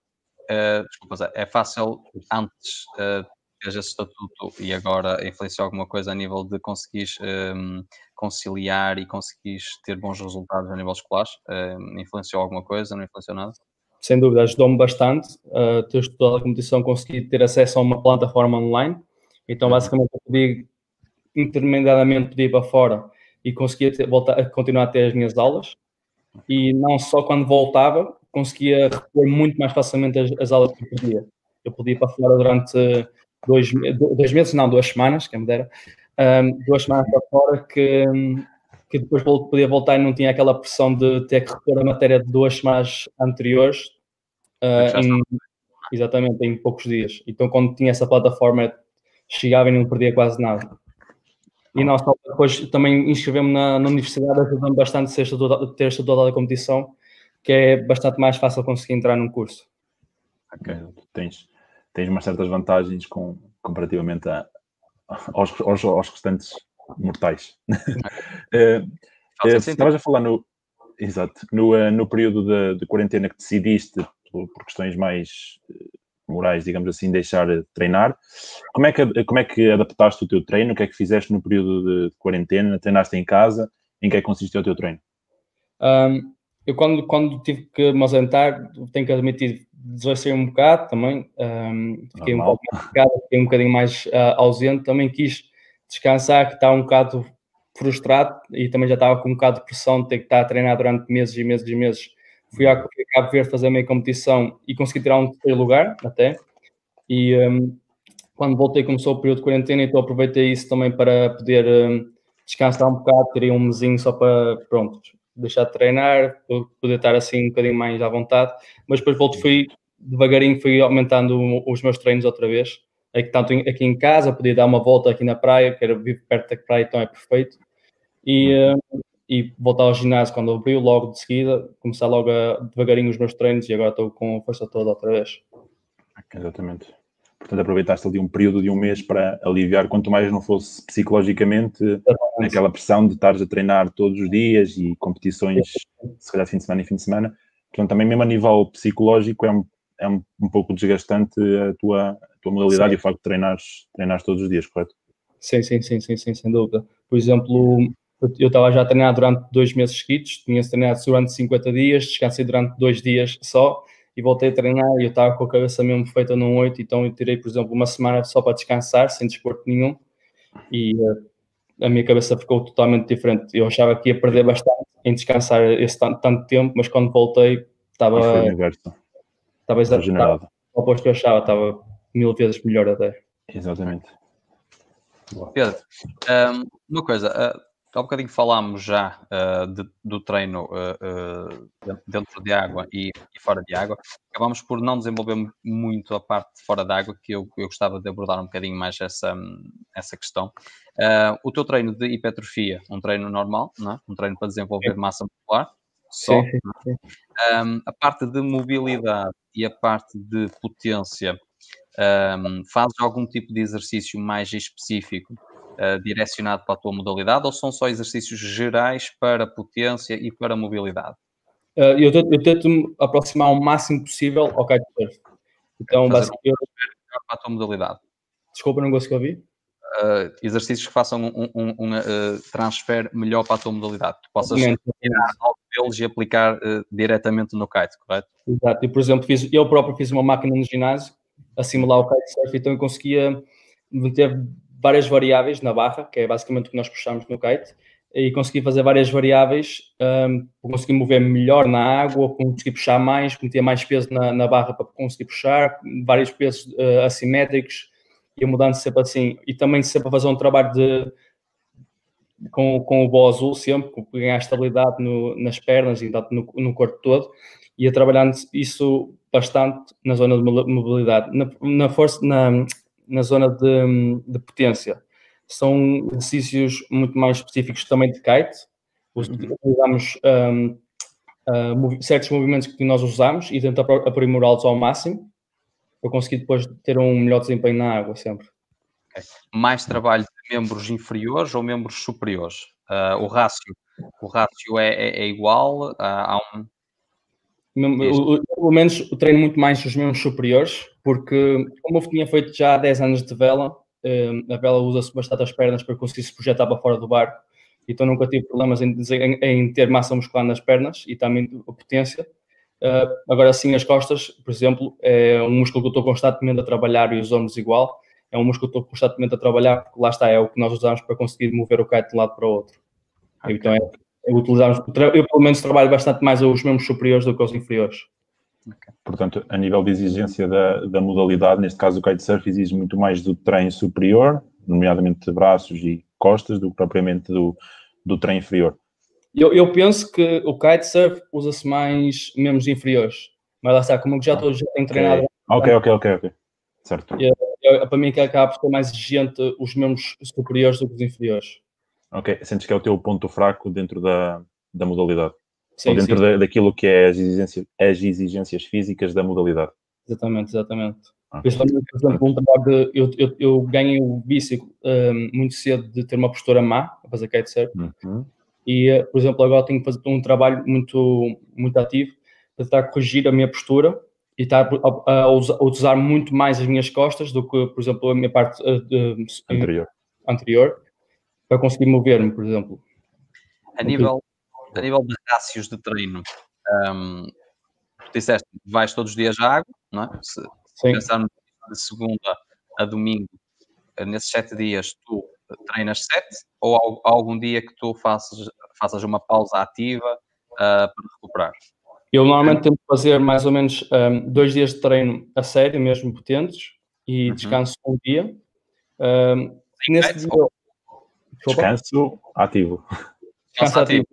uh, desculpa, é fácil antes uh, teres esse estatuto e agora influenciar alguma coisa a nível de conseguires um, conciliar e conseguires ter bons resultados a nível escolar? Uh, influenciou alguma coisa? Não influenciou nada? Sem dúvida, ajudou-me bastante uh, ter estudado a competição, consegui ter acesso a uma plataforma online. Então, uhum. basicamente, eu podia intermediadamente pedir para fora e conseguia ter, voltar, continuar a ter as minhas aulas. E não só quando voltava, conseguia repor muito mais facilmente as, as aulas que eu podia. Eu podia ir para fora durante dois, dois meses, não, duas semanas, quem me dera, um, duas semanas para fora que, que depois podia voltar e não tinha aquela pressão de ter que repor a matéria de duas semanas anteriores. Uh, em, exatamente, em poucos dias. Então, quando tinha essa plataforma, chegava e não perdia quase nada. E nós depois também inscrevemos na, na universidade, ajudando bastante a ter esta toda a competição, que é bastante mais fácil conseguir entrar num curso. Ok, tens, tens umas certas vantagens com, comparativamente a, aos, aos, aos restantes mortais. uh, uh, estavas a falar no, exato, no, uh, no período de, de, quarentena que decidiste, por, por questões mais morais, digamos assim, deixar de treinar. Como é, que, como é que adaptaste o teu treino? O que é que fizeste no período de, quarentena? Treinaste em casa? Em que é que consistiu o teu treino? Um, eu, quando, quando tive que me ausentar, tenho que admitir, desassei um bocado também. Um, fiquei Normal. um pouco mais fiquei um bocadinho mais uh, ausente. Também quis descansar, que estava um bocado frustrado e também já estava com um bocado de pressão de ter que estar a treinar durante meses e meses e meses Fui a Cabo Verde fazer a minha competição e consegui tirar um terceiro lugar até. E um, quando voltei começou o período de quarentena, então aproveitei isso também para poder um, descansar um bocado, teria um mesinho só para, pronto, deixar de treinar, poder estar assim um bocadinho mais à vontade. Mas depois volto, fui devagarinho, fui aumentando os meus treinos outra vez. Aqui, tanto aqui em casa, podia dar uma volta aqui na praia, que era vivo perto da praia, então é perfeito. E, hum, e voltar ao ginásio quando abriu, logo de seguida, começar logo a, devagarinho os meus treinos e agora estou com a força toda outra vez. Exatamente. Portanto, aproveitaste ali um período de um mês para aliviar, quanto mais não fosse psicologicamente, Exatamente. aquela pressão de estares a treinar todos os dias e competições, se calhar fim de semana e fim de semana. Portanto, também mesmo a nível psicológico é um, é um, um pouco desgastante a tua, a tua modalidade sim. e o facto de treinares, treinares todos os dias, correto? Sim, sim, sim, sim, sim, sem dúvida. Por exemplo, eu estava já a treinar durante dois meses seguidos, tinha treinado durante 50 dias, descansei durante dois dias só e voltei a treinar e eu estava com a cabeça mesmo feita num 8, então eu tirei, por exemplo, uma semana só para descansar, sem desporto nenhum, e uh, a minha cabeça ficou totalmente diferente. Eu achava que ia perder bastante em descansar esse tanto, tanto tempo, mas quando voltei estava. Estava exatamente o oposto que eu achava, estava mil vezes melhor até. Exatamente. Pedro, um, uma coisa, uh, Há um bocadinho falámos já uh, de, do treino uh, uh, dentro de água e, e, fora de água. Acabámos por não desenvolver muito a parte de fora de água, que eu, eu gostava de abordar um bocadinho mais essa, essa questão. o teu treino de hipertrofia, um treino normal, não é? um treino para desenvolver massa muscular, só. Sim, sim, sim. Um, a parte de mobilidade e a parte de potência, um, fazes algum tipo de exercício mais específico uh, direcionado para a tua modalidade ou são só exercícios gerais para potência e para mobilidade? Uh, eu, tento, eu tento aproximar o máximo possível ao kitesurf. Então, basicamente. Para a tua modalidade. Desculpa, não consegui ouvir. Uh, exercícios que façam um, um, um uh, transfer melhor para a tua modalidade. Tu possas tirar deles e aplicar uh, diretamente no kite, correto? Exato. E, por exemplo, fiz, eu próprio fiz uma máquina no ginásio a simular o kitesurf, então eu conseguia meter várias variáveis na barra, que é basicamente o que nós puxamos no kite, e consegui fazer várias variáveis, um, conseguir mover melhor na água, conseguir puxar mais, meter mais peso na, na barra para conseguir puxar, vários pesos uh, assimétricos, e mudando sempre assim, e também sempre fazer um trabalho de com, com o bó azul sempre, ganhar estabilidade no, nas pernas e no, no corpo todo, e a trabalhando isso bastante na zona de mobilidade. Na, na força, na, na zona de, de potência. São exercícios muito mais específicos também de kite. Utilizamos um, uh, certos movimentos que nós usamos e tentamos aprimorá-los ao máximo para conseguir depois ter um melhor desempenho na água sempre. Okay. Mais trabalho de membros inferiores ou membros superiores? Uh, o rácio, o rácio é, é, é igual? Uh, há um, pelo menos eu treino muito mais os membros superiores, porque como eu tinha feito já há 10 anos de vela, hum, a vela usa-se bastante as pernas para conseguir se projetar para fora do barco, então nunca tive problemas em, em, em ter massa muscular nas pernas e também a potência. Uh, agora sim, as costas, por exemplo, é um músculo que eu estou constantemente a trabalhar e os ombros igual. É um músculo que eu estou constantemente a trabalhar porque lá está, é o que nós usamos para conseguir mover o kite de um lado para o outro. Okay. Então é, utilizamos, eu pelo menos trabalho bastante mais os membros superiores do que os inferiores. Okay. Portanto, a nível de exigência da, da modalidade, neste caso o kitesurf exige muito mais do treino superior, nomeadamente de braços e costas, do que propriamente do, do treino inferior. eu, eu penso que o kitesurf usa-se mais membros inferiores. Mas lá está, como eu já, estou, já tenho treinado. Ok, ok, ok, ok. Certo. Eu, eu, para mim, que acaba por ser mais exigente os membros superiores do que os inferiores. Ok, sentes que é o teu ponto fraco dentro da, da modalidade? Sim, Ou dentro da, daquilo que é as exigências, as exigências físicas da modalidade? Exatamente, exatamente. Ah. Principalmente, por exemplo, um trabalho de, eu, eu, eu ganhei o vício um, muito cedo de ter uma postura má a fazer kitesurf. Uhum. E, eh, por exemplo, agora tenho que fazer um trabalho muito, muito ativo para tentar corrigir a minha postura e estar a, a, a, usar muito mais as minhas costas do que, por exemplo, a minha parte uh, anterior. anterior para conseguir mover-me, por exemplo. A nível, a nível de rácios de treino, um, tu disseste vais todos os dias à água, não é? Se, Sim. pensarmos de segunda a domingo, eh, nesses sete dias tu treinas sete ou há algum dia que tu faças, faças uma pausa ativa uh, para recuperar? Eu normalmente tento fazer mais ou menos um, dois dias de treino a sério, mesmo potentes, e uhum. descanso um dia. Um, nesse dia, descanso ativo. Descanso ativo.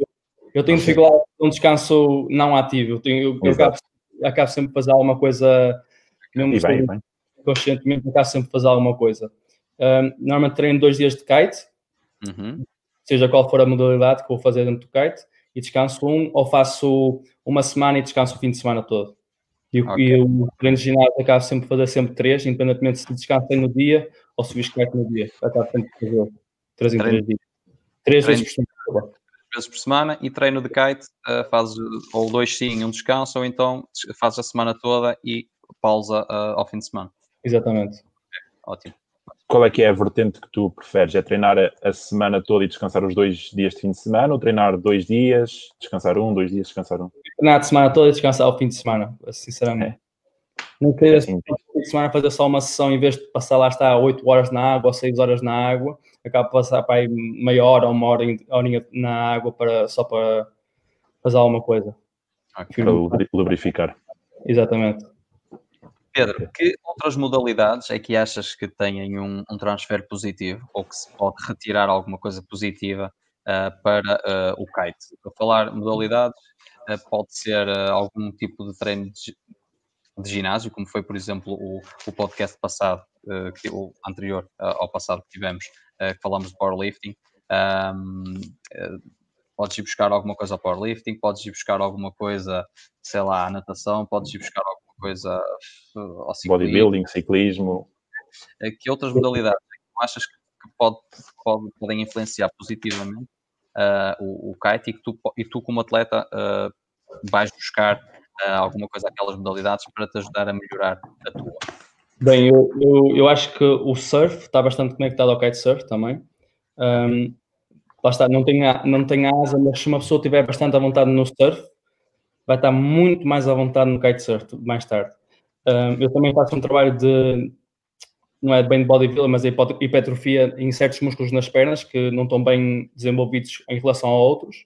Eu tenho dificuldade com um descanso não ativo. Eu, tenho, eu, eu acabo, acabo, sempre de fazer alguma coisa, mesmo e bem, bem. conscientemente, acabo sempre de fazer alguma coisa. Um, normalmente treino dois dias de kite, uhum. seja qual for a modalidade que vou fazer dentro do kite, e descanso um, ou faço uma semana e descanso o fim de semana todo. E, okay. e o treino de ginásio acabo sempre de fazer sempre três, independentemente se descansei no dia ou se fiz kite no dia. Acabo sempre de fazer três em três dias. Três vezes por semana. Três vezes por semana e treino de kite, uh, fazes ou dois sim, um descanso, ou então fazes a semana toda e pausa uh, ao fim de semana. Exatamente. Ótimo qual é que é a vertente que tu preferes? É treinar a, semana toda e descansar os dois dias de fim de semana ou treinar dois dias, descansar um, dois dias, descansar um? Treinar a semana toda e descansar ao fim de semana, sinceramente. É. Não queria é assim, fim de semana fazer só uma sessão em vez de passar lá está 8 horas na água ou 6 horas na água, acabo de passar para aí meia hora ou uma hora na água para, só para fazer alguma coisa. Okay. Para lubrificar. Exatamente. Pedro, que outras modalidades é que achas que têm um, um transfer positivo ou que se pode retirar alguma coisa positiva uh, para uh, o kite? Para falar modalidades, uh, pode ser algum tipo de treino de, de, ginásio, como foi, por exemplo, o, o podcast passado, que, o anterior ao passado que tivemos, que falamos de powerlifting. Um, podes ir buscar alguma coisa ao powerlifting, podes ir buscar alguma coisa, sei lá, à natação, podes ir buscar alguma coisa ao ciclismo. Bodybuilding, ciclismo. Que outras modalidades é achas que pode, pode, podem influenciar positivamente uh, o, o kite e que tu, e tu como atleta uh, vais buscar uh, alguma coisa aquelas modalidades para te ajudar a melhorar a tua? Bem, eu, eu, eu acho que o surf está bastante conectado ao kitesurf também. Um, lá está, não tem, não tem asa, mas se uma pessoa tiver bastante à vontade no surf, vai estar muito mais à vontade no kitesurf mais tarde. Um, eu também faço um trabalho de, não é bem de bodybuilding, mas é hipertrofia em certos músculos nas pernas que não estão bem desenvolvidos em relação a outros.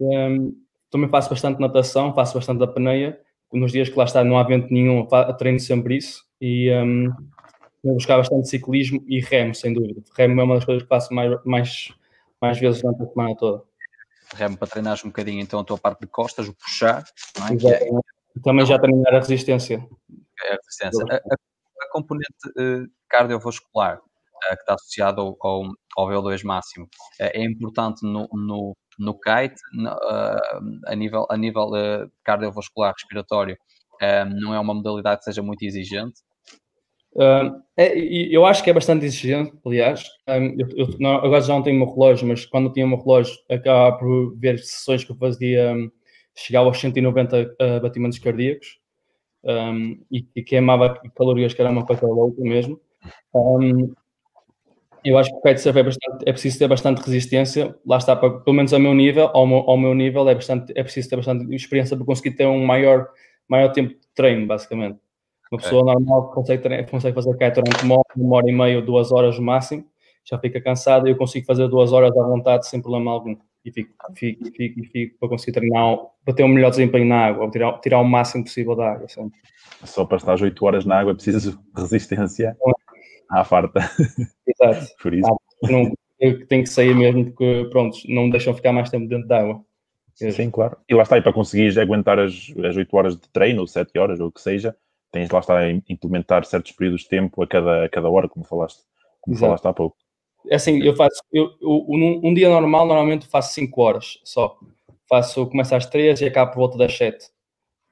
Um, também faço bastante natação, faço bastante apneia. Nos dias que lá está não há vento nenhum, treino sempre isso. E um, vou buscar bastante ciclismo e remo, sem dúvida. Remo é uma das coisas que faço mais, mais, mais vezes durante a semana toda remo para treinares um bocadinho então a tua parte de costas, o puxar. Não é? é... Também já treinar a resistência. É a resistência. A, a, a componente uh, cardiovascular uh, que está associada ao, ao, ao VO2 máximo uh, é importante no, no, no kite, no, a nível, a nível cardiovascular respiratório. não é uma modalidade que seja muito exigente, Uh, é, eu acho que é bastante exigente, aliás. Um, eu, eu não, agora já não tenho um relógio, mas quando eu tinha um relógio, acabava por ver sessões que eu fazia, um, chegava aos 190 uh, batimentos cardíacos um, e, e, queimava calorias, que era uma coisa louca mesmo. eu acho que o kitesurf é, é preciso ter bastante resistência. Lá está, para, pelo menos ao meu nível, ao meu, ao meu nível, é, bastante, é preciso ter bastante experiência para conseguir ter um maior, maior tempo de treino, basicamente. Uma pessoa normal consegue, consegue fazer kite durante uma hora, uma hora e meia, duas horas no máximo, já fica cansado e eu consigo fazer duas horas à vontade sem problema algum. E fico, fico, fico, fico para conseguir treinar, para ter um melhor desempenho na água, tirar, tirar o máximo possível da água. Sempre. Só para estar 8 horas na água é preciso resistência à farta. Exato. Por isso. Ah, não, tenho que sair mesmo porque, pronto, não me deixam ficar mais tempo dentro da água. Sim, claro. E lá está, e para conseguires aguentar as, as 8 horas de treino, ou 7 horas, ou o que seja, tens lá está a implementar certos períodos de tempo a cada, a cada hora, como falaste, como falaste há pouco. É assim, eu faço, eu, eu, um dia normal, normalmente faço 5 horas só. Faço, começo às 3 e acabo por volta das 7.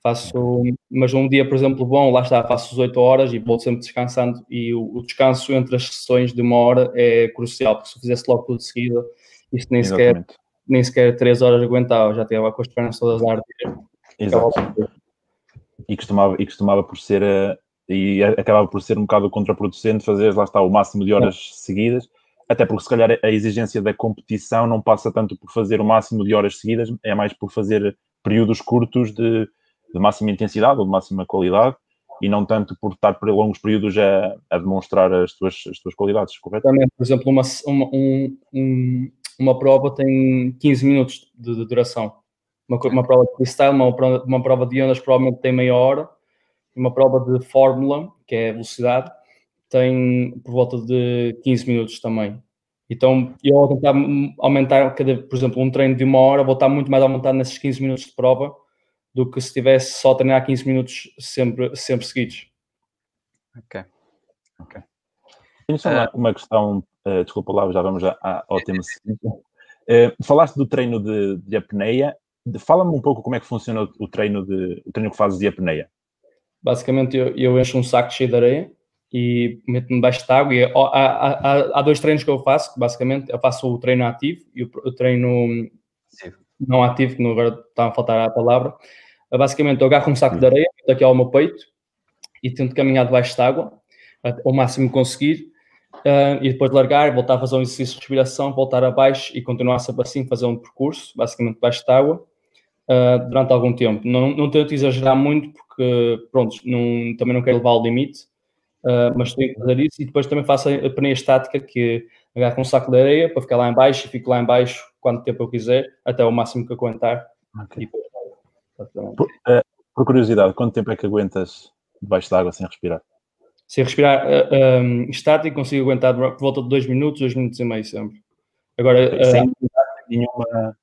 Faço, mas um dia, por exemplo, bom, lá está, faço as 8 horas e vou sempre descansando. E o, o, descanso entre as sessões de uma hora é crucial, porque se eu fizesse logo tudo de seguida, isto nem sequer, nem sequer 3 horas aguentava, já estava com as pernas todas a arder. Exato. E costumava, e costumava por ser, uh, e acabava por ser um bocado contraproducente fazer, lá está, o máximo de horas é. seguidas, até porque se calhar a exigência da competição não passa tanto por fazer o máximo de horas seguidas, é mais por fazer períodos curtos de de máxima intensidade ou de máxima qualidade e não tanto por estar por longos períodos a, a demonstrar as tuas, as tuas qualidades, correto? Também, por exemplo, uma, uma, um, uma prova tem 15 minutos de, de duração. Uma, uma, prova de freestyle, uma, uma prova de ondas provavelmente tem meia hora. Uma prova de fórmula, que é velocidade, tem por volta de 15 minutos também. Então, eu vou tentar aumentar, cada, por exemplo, um treino de uma hora, vou estar muito mais aumentado nesses 15 minutos de prova, do que se tivesse só a treinar 15 minutos sempre, sempre seguidos. Ok. Ok. Tenho só uma, uh, uma questão, uh, desculpa lá, já vamos já ao tema seguinte. Uh, falaste do treino de, de apneia. Fala-me um pouco como é que funciona o, treino, de, o treino que fazes de apneia. Basicamente, eu, eu encho um saco cheio de areia e meto-me debaixo de água. E há, há, há, dois treinos que eu faço, basicamente. Eu faço o treino ativo e o, o treino Sim. não ativo, que agora está a faltar a palavra, Basicamente, eu agarro um saco de areia, aqui ao meu peito e tento caminhar debaixo de água ao máximo que conseguir. Uh, e depois largar, voltar a fazer um exercício de respiração, voltar abaixo e continuar sempre assim, fazer um percurso, basicamente debaixo de água, uh, durante algum tempo. Não, não tento exagerar muito, porque, pronto, não, também não quero levar ao limite, uh, mas tenho que fazer isso. E depois também faço a pneu estática, que agarro um saco de areia para ficar lá em baixo e fico lá em baixo quanto tempo eu quiser, até o máximo que aguentar. Okay. Depois por, uh, por, curiosidade, quanto tempo é que aguentas debaixo d'água sem respirar? Sem respirar uh, um, estático, consigo aguentar por volta de 2 minutos, 2 minutos e meio sempre. Agora, sem, uh, nenhuma,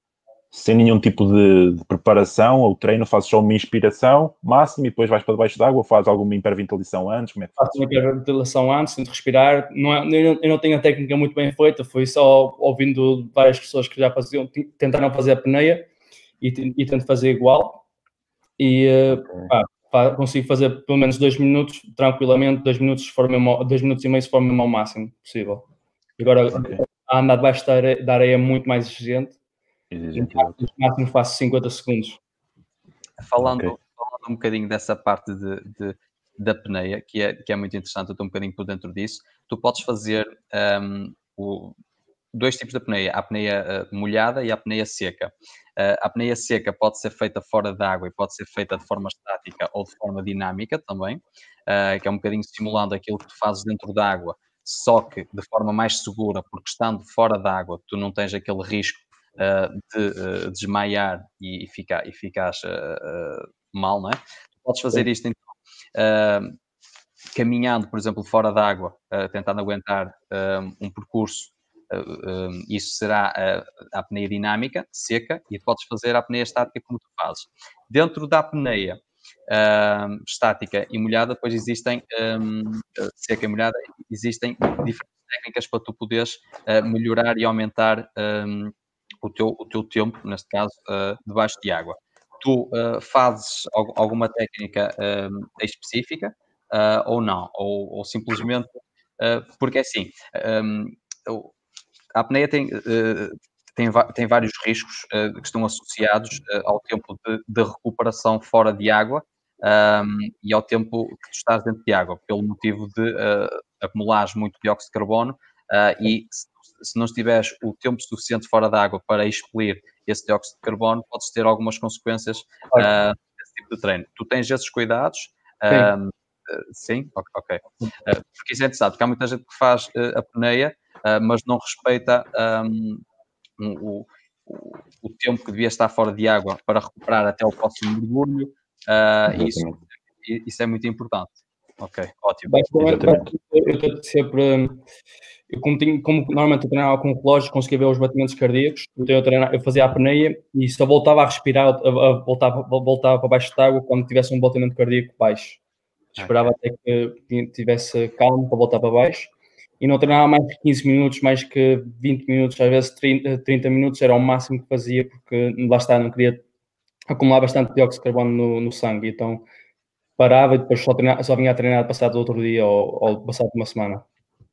sem nenhum tipo de, de, preparação ou treino, fazes só uma inspiração máxima e depois vais para debaixo d'água fazes alguma hiperventilação antes? Como é que Faço uma hiperventilação antes, tento respirar. Não é, eu, não, eu, não, tenho a técnica muito bem feita, foi só ouvindo várias pessoas que já faziam, tentaram fazer a pneia e, e tento fazer igual e uh, pá, consigo fazer pelo menos dois minutos tranquilamente, dois minutos, for mesmo, dois minutos e meio se for mesmo ao máximo possível. Agora, okay. a andar debaixo da areia é muito mais exigente. No máximo faço 50 segundos. Falando, okay. falando um bocadinho dessa parte de, de, da pneia, que é, que é muito interessante, eu estou um bocadinho por dentro disso. Tu podes fazer um, o, dois tipos de apneia, a apneia uh, molhada e a apneia seca. Uh, a apneia seca pode ser feita fora d'água e pode ser feita de forma estática ou de forma dinâmica também, uh, que é um bocadinho simulando aquilo que tu fazes dentro d'água, só que de forma mais segura, porque estando fora d'água tu não tens aquele risco de desmaiar e, e ficar, e ficares mal, não é? Tu podes fazer isto então caminhando, por exemplo, fora d'água, tentando aguentar um percurso uh, isso será a, a apneia dinâmica, seca, e podes fazer a apneia estática como tu fazes. Dentro da apneia uh, estática e molhada, depois existem, um, seca e molhada, existem diferentes técnicas para tu poderes uh, melhorar e aumentar um, o, teu, o teu tempo, neste caso, uh, debaixo de água. Tu uh, fazes alguma técnica específica ou não, ou, ou simplesmente porque é assim, um, a apneia tem, tem, tem vários riscos que estão associados ao tempo de, de recuperação fora de água um, e ao tempo que tu estás dentro de água, pelo motivo de uh, acumulares muito dióxido de carbono uh, e se, não estiveres o tempo suficiente fora da água para expelir esse dióxido de carbono, podes ter algumas consequências uh, desse tipo de treino. Tu tens esses cuidados. Sim. Um, sim, ok. porque isso é interessante, porque há muita gente que faz a apneia uh, mas não respeita um, o, o, o, tempo que devia estar fora de água para recuperar até o próximo mergulho. Uh, isso, isso é muito importante. Ok, ótimo. Basicamente, eu tento sempre. Eu, como, tinha, como normalmente eu treinava com relógio, conseguia ver os batimentos cardíacos, então eu, treinava, eu fazia a apneia e só voltava a respirar, a, a, voltava, voltava para baixo de água quando tivesse um batimento cardíaco baixo. Esperava até que tivesse calmo para voltar para baixo e não treinava mais de 15 minutos, mais que 20 minutos, às vezes 30, 30 minutos era o máximo que fazia, porque lá está, não queria acumular bastante dióxido de carbono no, no sangue, então parava e depois só, treinar, só vinha a treinar passado outro dia ou, ou passado uma semana.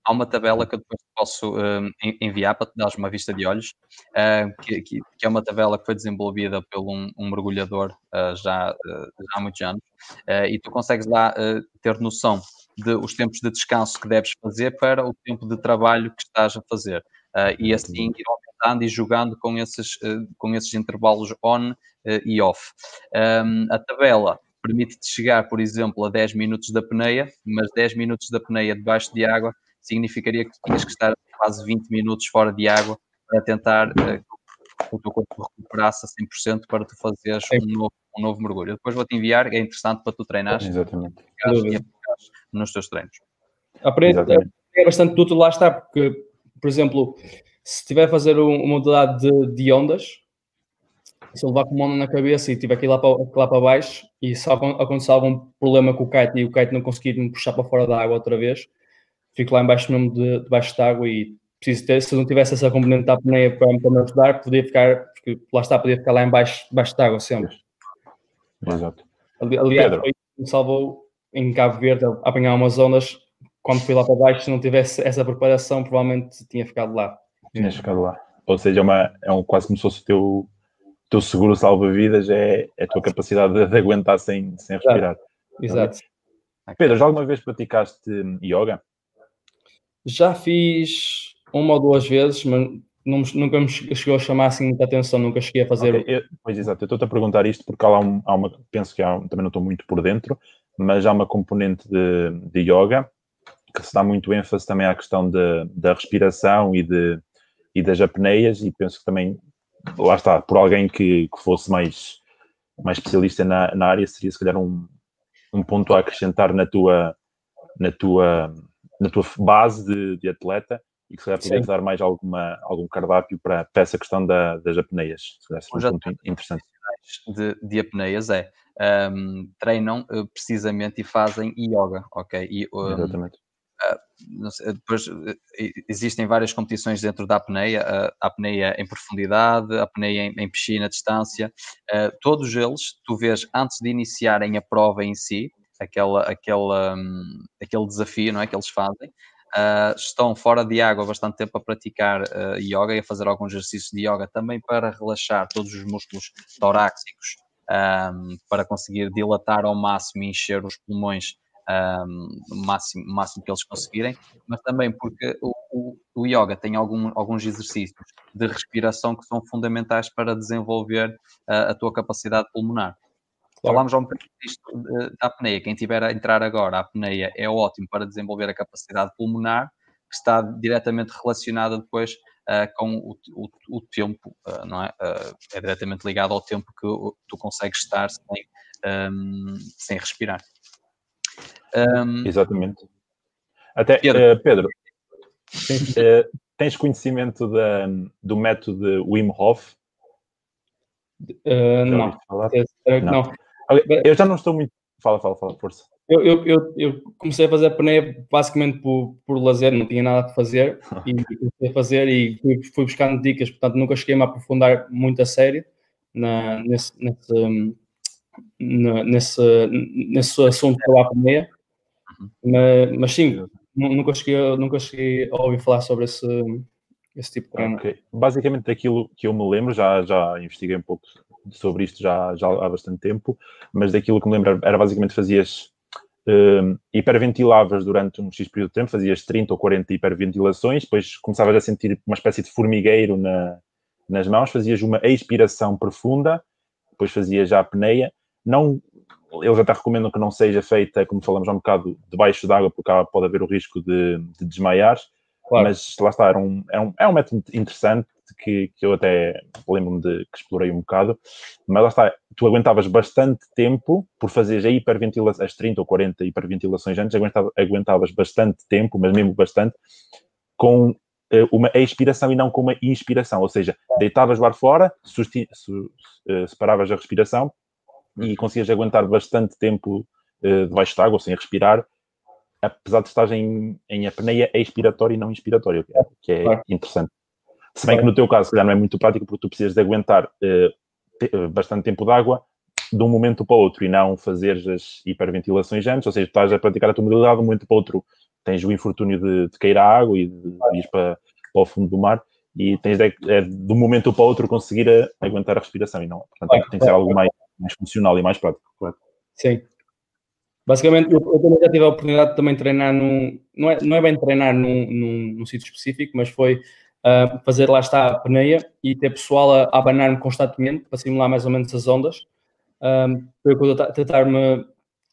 Há uma tabela que eu depois posso uh, enviar para te dar uma vista de olhos, uh, que, que, é uma tabela que foi desenvolvida por um, um mergulhador uh, já, já, há muitos anos, e tu consegues lá ter noção de os tempos de descanso que deves fazer para o tempo de trabalho que estás a fazer. e assim ir aumentando e jogando com esses, com esses intervalos on e off. Um, a tabela permite-te chegar, por exemplo, a 10 minutos da peneia, mas 10 minutos da peneia debaixo de água significaria que tinhas que estar quase 20 minutos fora de água para tentar uh, que o teu corpo recuperasse a 100% para tu fazeres um novo, um novo mergulho. Depois vou-te enviar, é interessante para tu treinares Exatamente. nos teus treinos. Aprende, é bastante útil, lá está, porque, por exemplo, se estiver a fazer uma modalidade de, de ondas, se eu levar com uma onda na cabeça e tiver que ir lá para, lá para baixo e se acontecer algum problema com o kite e o kite não conseguir me puxar para fora da água outra vez, fico lá embaixo mesmo de, debaixo de água e preciso ter, se eu não tivesse essa componente da apneia para, para me ajudar, podia ficar, porque lá está, podia ficar lá embaixo, debaixo de água sempre. Exato. Aliás, Pedro. foi me salvou em Cabo Verde a apanhar umas ondas, quando fui lá para baixo, se não tivesse essa preparação, provavelmente tinha ficado lá. Tinha ficado lá. Ou seja, é, uma, é um, quase como se fosse o teu teu seguro salva-vidas é, é a tua capacidade de, de aguentar sem, sem respirar. Exato. Pedro, já alguma vez praticaste yoga? Já fiz uma ou duas vezes, mas nunca me chegou a chamar assim muita atenção, nunca cheguei a fazer. Okay, eu, pois exato, eu estou-te a perguntar isto porque há, um, há uma, penso que há, também não estou muito por dentro, mas há uma componente de, de yoga que se dá muito ênfase também à questão de, da respiração e, de, e das apneias, e penso que também lá está, por alguém que, que fosse mais, mais especialista na, na área, seria se calhar um, um ponto a acrescentar na tua, na tua, na tua base de, de atleta e que se calhar poderia dar mais alguma, algum cardápio para, para essa questão da, das apneias. Se calhar seria um ponto interessante. De, de apneias é um, treinam uh, precisamente e fazem yoga, ok? E, um, Exatamente. Sei, depois eh, existem várias competições dentro da apneia, a apneia em profundidade, a apneia em, em piscina, distância, uh, todos eles, tu vês antes de iniciarem a prova em si, aquela, aquela, um, aquele desafio não é, que eles fazem, uh, estão fora de água bastante tempo a praticar uh, yoga e a fazer alguns exercícios de yoga também para relaxar todos os músculos torácicos, um, para conseguir dilatar ao máximo e encher os pulmões um, o máximo, máximo que eles conseguirem, mas também porque o, o, o yoga tem algum, alguns exercícios de respiração que são fundamentais para desenvolver uh, a tua capacidade pulmonar. Claro. Falámos já um bocadinho disto da apneia. Quem tiver a entrar agora, a apneia é ótimo para desenvolver a capacidade pulmonar, que está diretamente relacionada depois uh, com o, o, o tempo, uh, não é? Uh, é diretamente ligado ao tempo que tu consegues estar sem, um, sem respirar. Um, Exatamente. Até, Pedro, uh, Pedro uh, tens conhecimento da, do método Wim Hof? Uh, não. não. não. Eu já não estou muito. Fala, fala, fala, força. Eu, eu, eu, eu comecei a fazer apneia basicamente por, por lazer, não tinha nada a fazer e comecei a fazer e fui, fui buscando dicas, portanto nunca cheguei a aprofundar muito a sério na, nesse, nesse, nesse, nesse assunto da apneia. Mas, mas sim, nunca cheguei, nunca cheguei a ouvir falar sobre esse, esse tipo de treino. Okay. Basicamente, daquilo que eu me lembro, já, já investiguei um pouco sobre isto já, já há bastante tempo, mas daquilo que me lembro era basicamente fazias um, hiperventilavas durante um X período de tempo, fazias 30 ou 40 hiperventilações, depois começavas a sentir uma espécie de formigueiro na, nas mãos, fazias uma expiração profunda, depois fazias já a apneia, não eles até recomendam que não seja feita, como falamos há um bocado, debaixo d'água, porque pode haver o risco de, de desmaiar. Claro. Mas lá está, era um, era um, é um método interessante que, que eu até lembro-me de que explorei um bocado. Mas lá está, tu aguentavas bastante tempo por fazer a hiperventilação, as 30 ou 40 hiperventilações antes, aguentavas, aguentavas bastante tempo, mas mesmo bastante, com uh, uma expiração e não com uma inspiração. Ou seja, deitavas o ar fora, uh, separavas a respiração e conseguias aguentar bastante tempo uh, debaixo de água, sem respirar, apesar de estar em, em apneia expiratória e não inspiratória, que é, que é interessante. Se bem que no teu caso, se calhar não é muito prático, porque tu precisas de aguentar uh, bastante tempo de água de um momento para o outro e não fazer as hiperventilações antes, ou seja, estás a praticar a tua modalidade de um momento para o outro. Tens o infortúnio de, de cair à água e de, de ir para, para, o fundo do mar e tens de, é, de um momento para o outro conseguir a, aguentar a respiração e não. Portanto, tem que ser algo mais, mais funcional e mais prático, claro. Sim. Basicamente, eu, eu, também já tive a oportunidade de também treinar num. Não é, não é bem treinar num, num, num sítio específico, mas foi uh, fazer lá está a peneia e ter pessoal a, a abanar-me constantemente para simular mais ou menos as ondas. Um, para eu tentar-me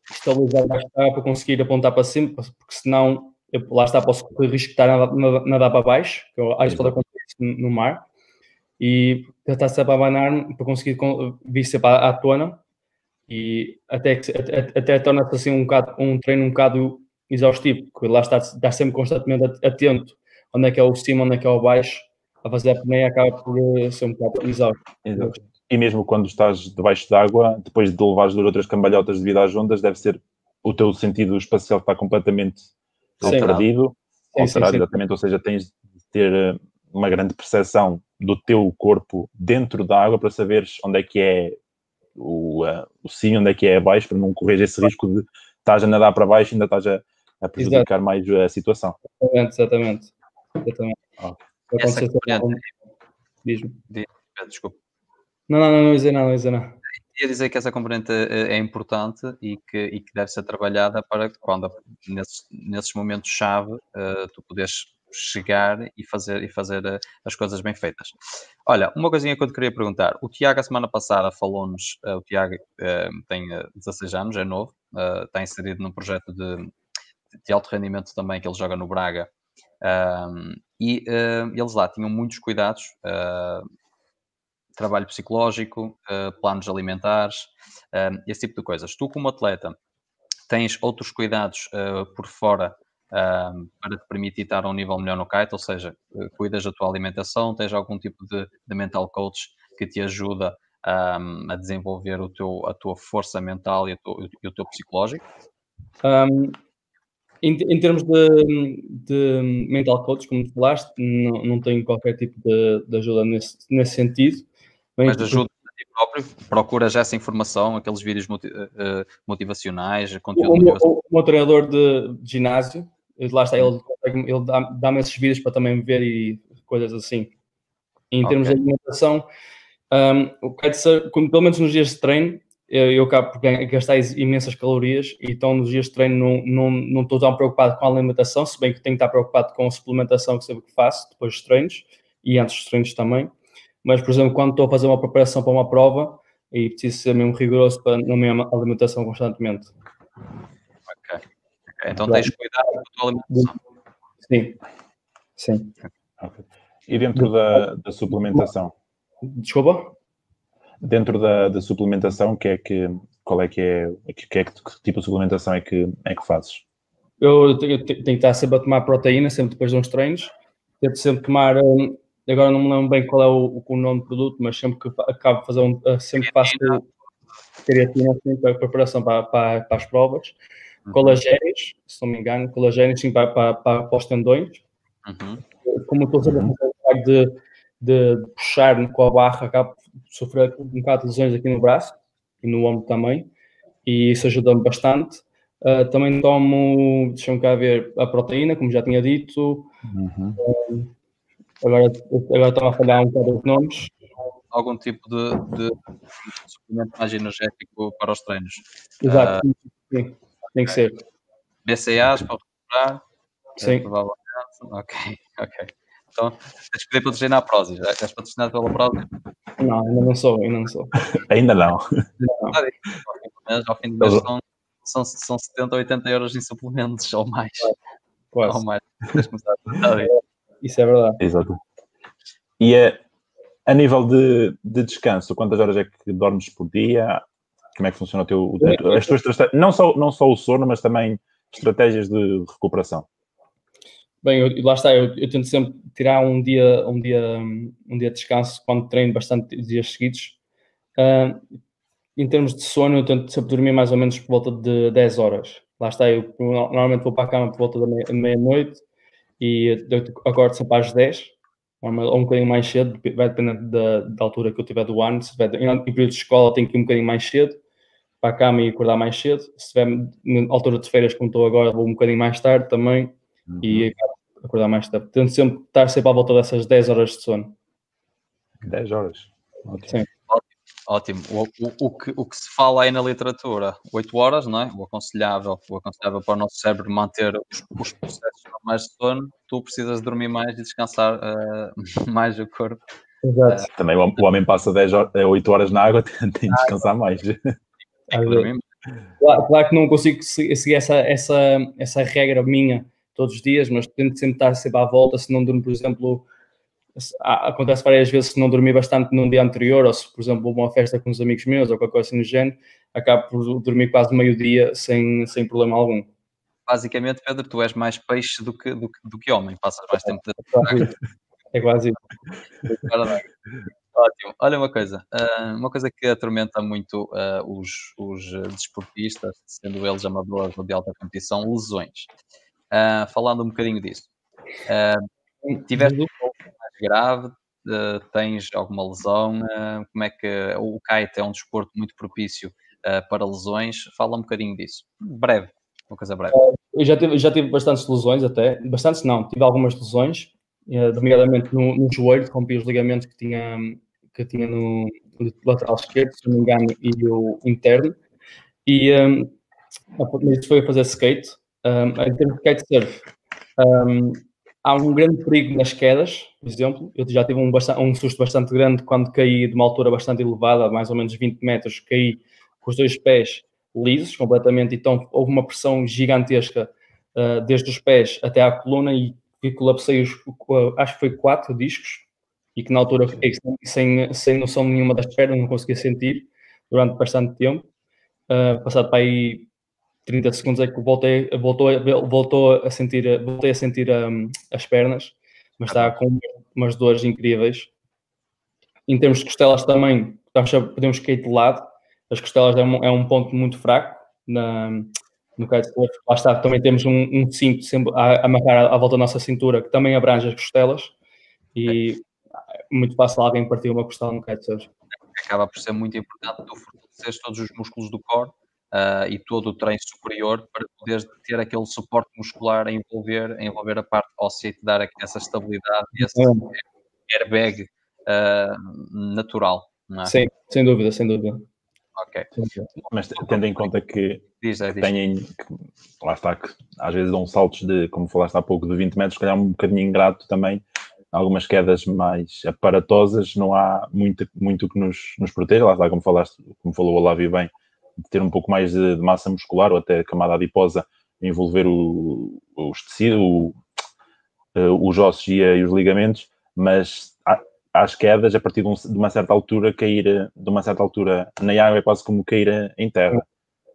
estabilizar lá está para conseguir apontar para cima, porque senão eu, lá está, posso correr risco de estar a nadar para baixo, que eu, isso pode acontecer no mar, e tentar sempre abanar-me para conseguir vir sempre à, à tona e até, até, até torna-se assim um, bocado, um treino um bocado exaustivo, porque lá está, está sempre constantemente atento onde é que é o cima, onde é que é o baixo, a fazer a apneia acaba por eh, ser um bocado exausto. Exato. E mesmo quando estás debaixo d'água, depois de levares duas outras cambalhotas devido às ondas, deve ser o teu sentido espacial está completamente sim, perdido, sim, alterado, sim, exatamente, ou seja, tens de ter eh, uma grande percepção do teu corpo dentro da água para saberes onde é que é o, uh, o sim, onde é que é abaixo, para não correr esse risco de estás a nadar para baixo e ainda estás a, a prejudicar Exato. mais a situação. Exatamente, exatamente. exatamente. Okay. Essa componente... Desculpa. Não, não, não, não dizer não dizer nada. Ia dizer que essa componente é, é importante e que, e que deve ser trabalhada para que quando nesses, nesses momentos-chave uh, tu poderes chegar e fazer, e fazer eh, as coisas bem feitas. Olha, uma coisinha que eu te queria perguntar. O Tiago, a semana passada, falou-nos. Uh, o Tiago uh, tem 16 anos, é novo, uh, está inserido num projeto de, de alto rendimento também que ele joga no Braga. e eles lá tinham muitos cuidados, trabalho psicológico, planos alimentares, esse tipo de coisas. Tu, como atleta, tens outros cuidados por fora um, para te permitir estar a um nível melhor no kite, ou seja, eh, cuidas da tua alimentação, tens algum tipo de, de mental coach que te ajuda um, a desenvolver o teu, a tua força mental e, tu, e o teu psicológico? Um, em, em, termos de, de, mental coach, como tu falaste, não, não tenho qualquer tipo de, de ajuda nesse, nesse sentido. Mas ajuda a ti próprio? Procuras essa informação, aqueles vídeos eh, motivacionais, conteúdo o, motivacional? O, o meu treinador de ginásio, lá está, ele, ele dá-me esses vídeos para também ver e coisas assim. Em termos okay. de alimentação, um, kitesurf, pelo menos nos dias de treino, eu, eu acabo por gastar imensas calorias então nos dias de treino não, não, não estou tão preocupado com a alimentação, se bem que tenho que estar preocupado com a suplementação que sempre que faço, depois dos treinos e antes dos treinos também. Mas, por exemplo, quando estou a fazer uma preparação para uma prova e preciso ser mesmo rigoroso para, na minha alimentação constantemente. Então tens de cuidar da tua alimentação. Sim. Sim. Okay. E dentro da, da, suplementação? Desculpa? Dentro da, da, suplementação, que é que, qual é que é, que, é que, que tipo de suplementação é que, é que fazes? Eu tenho, tenho que estar sempre a tomar proteína, sempre depois de uns treinos. Tento sempre tomar, hum, agora não me lembro bem qual é o, o nome do produto, mas sempre que acabo de fazer um, sempre faço creatina assim, para preparação para, para, para as provas uhum. colagénios, se não me engano, colagénios sim, para, para, para, para os tendões. Uhum. Como estou sempre uhum. a de, de, de, puxar com a barra, acabo de sofrer um bocado de lesões aqui no braço e no ombro também, e isso ajuda-me bastante. Uh, também tomo, deixa-me cá ver, a proteína, como já tinha dito. Uhum. Uh, agora, agora estão a falhar um bocado os nomes. Algum tipo de, de, de suplemento mais energético para os treinos. Exato, uh, sim. Tem que ser. BCAs para recuperar? Sim. É, provavelmente. Ok, ok. Então, tens que pedir para treinar a Prozis. És patrocinado pela Prozis? Não, ainda não sou, ainda não sou. ainda não. Mas ao fim de mês são, são, são 70 ou 80 euros em suplementos ou mais. Quase. Ou mais. Tens começar a Isso é verdade. Exato. E a, A nível de, de descanso, quantas horas é que dormes por dia? Como é que funciona o teu, as tuas não só não só o sono, mas também estratégias de recuperação? Bem, eu, lá está, eu, eu, tento sempre tirar um dia, um dia, um dia de descanso quando treino bastante dias seguidos. Uh, em termos de sono, eu tento sempre dormir mais ou menos por volta de 10 horas. Lá está, eu normalmente vou para a cama por volta da meia-noite e eu acordo sempre às 10, ou um bocadinho mais cedo, vai depender da, da altura que eu tiver do ano. Se tiver em período de escola, tenho que ir um bocadinho mais cedo para a cama e acordar mais cedo. Se estiver na altura de férias, como estou agora, vou um bocadinho mais tarde também uhum. e acordar mais tarde. Tento sempre estar sempre à volta dessas 10 horas de sono. 10 horas? Ótimo. Sim. Ótimo. O, o, o, que, o que se fala aí na literatura, 8 horas, não é? O aconselhável, o aconselhável para o nosso cérebro manter os, os processos normais de sono, tu precisas dormir mais e descansar uh, mais o corpo. Exato. Uh, Também o, homem passa 10 horas, 8 horas na água, tem de descansar mais. Claro, claro, que não consigo seguir essa, essa, essa regra minha todos os dias, mas tento sempre estar sempre à volta, se não durmo, por exemplo, acontece várias vezes se não dormir bastante num dia anterior, ou se, por exemplo, vou a uma festa com uns amigos meus ou qualquer coisa assim no género, acabo por dormir quase meio-dia sem, sem problema algum. Basicamente, Pedro, tu és mais peixe do que, do do que homem, passas mais tempo de... É quase isso. Ótimo. Olha uma coisa, uh, uma coisa que atormenta muito uh, os, os desportistas, sendo eles amadores ou de alta competição, lesões. Uh, falando um bocadinho disso. tiveste um mais grave, tens alguma lesão, como é que o kite é um desporto muito propício para lesões? Fala um bocadinho disso. Breve, uma coisa breve. eu já tive, já tive bastantes lesões até, bastantes não, tive algumas lesões, nomeadamente no, no joelho, rompi os ligamentos que tinha, que tinha no, lateral esquerdo, se não me engano, e o interno. E um, isso foi a fazer skate. Um, em termos de kitesurf, um, há um grande perigo nas quedas, por exemplo. Eu já tive um, um susto bastante grande quando caí de uma altura bastante elevada, mais ou menos 20 metros, caí com os dois pés lisos completamente, então houve uma pressão gigantesca uh, desde os pés até à coluna e que colapsei os, acho que foi quatro discos e que na altura fiquei sem, sem noção nenhuma das pernas, não conseguia sentir durante bastante tempo. Uh, passado para aí 30 segundos é que voltei, voltou, voltou a sentir, voltei a sentir um, as pernas, mas está com umas dores incríveis. Em termos de costelas também, podemos cair de lado. As costelas é um, é um ponto muito fraco na, no kitesurf, lá está, também temos um, um cinto sempre a, amarrar à, à volta da nossa cintura que também abrange as costelas e é muito fácil alguém partir uma costela no kitesurf. Acaba por ser muito importante tu fortaleceres todos os músculos do core uh, e todo o treino superior para poderes ter aquele suporte muscular a envolver, a envolver a parte óssea e te dar essa estabilidade e esse é. airbag uh, natural. É? Sim, sem dúvida, sem dúvida. Ok. Mas tendo em conta que diz, diz. têm, que, lá está, que às vezes dão saltos de, como falaste há pouco, de 20 metros, se calhar um bocadinho ingrato também, algumas quedas mais aparatosas, não há muito, muito que nos, nos proteja, lá está, como falaste, como falou o Olávio bem, de ter um pouco mais de, de massa muscular ou até camada adiposa, envolver o, os tecidos, o, eh, os ossos e, e os ligamentos, mas às quedas, a partir de, um, de, uma certa altura, cair de uma certa altura na água é quase como cair em terra.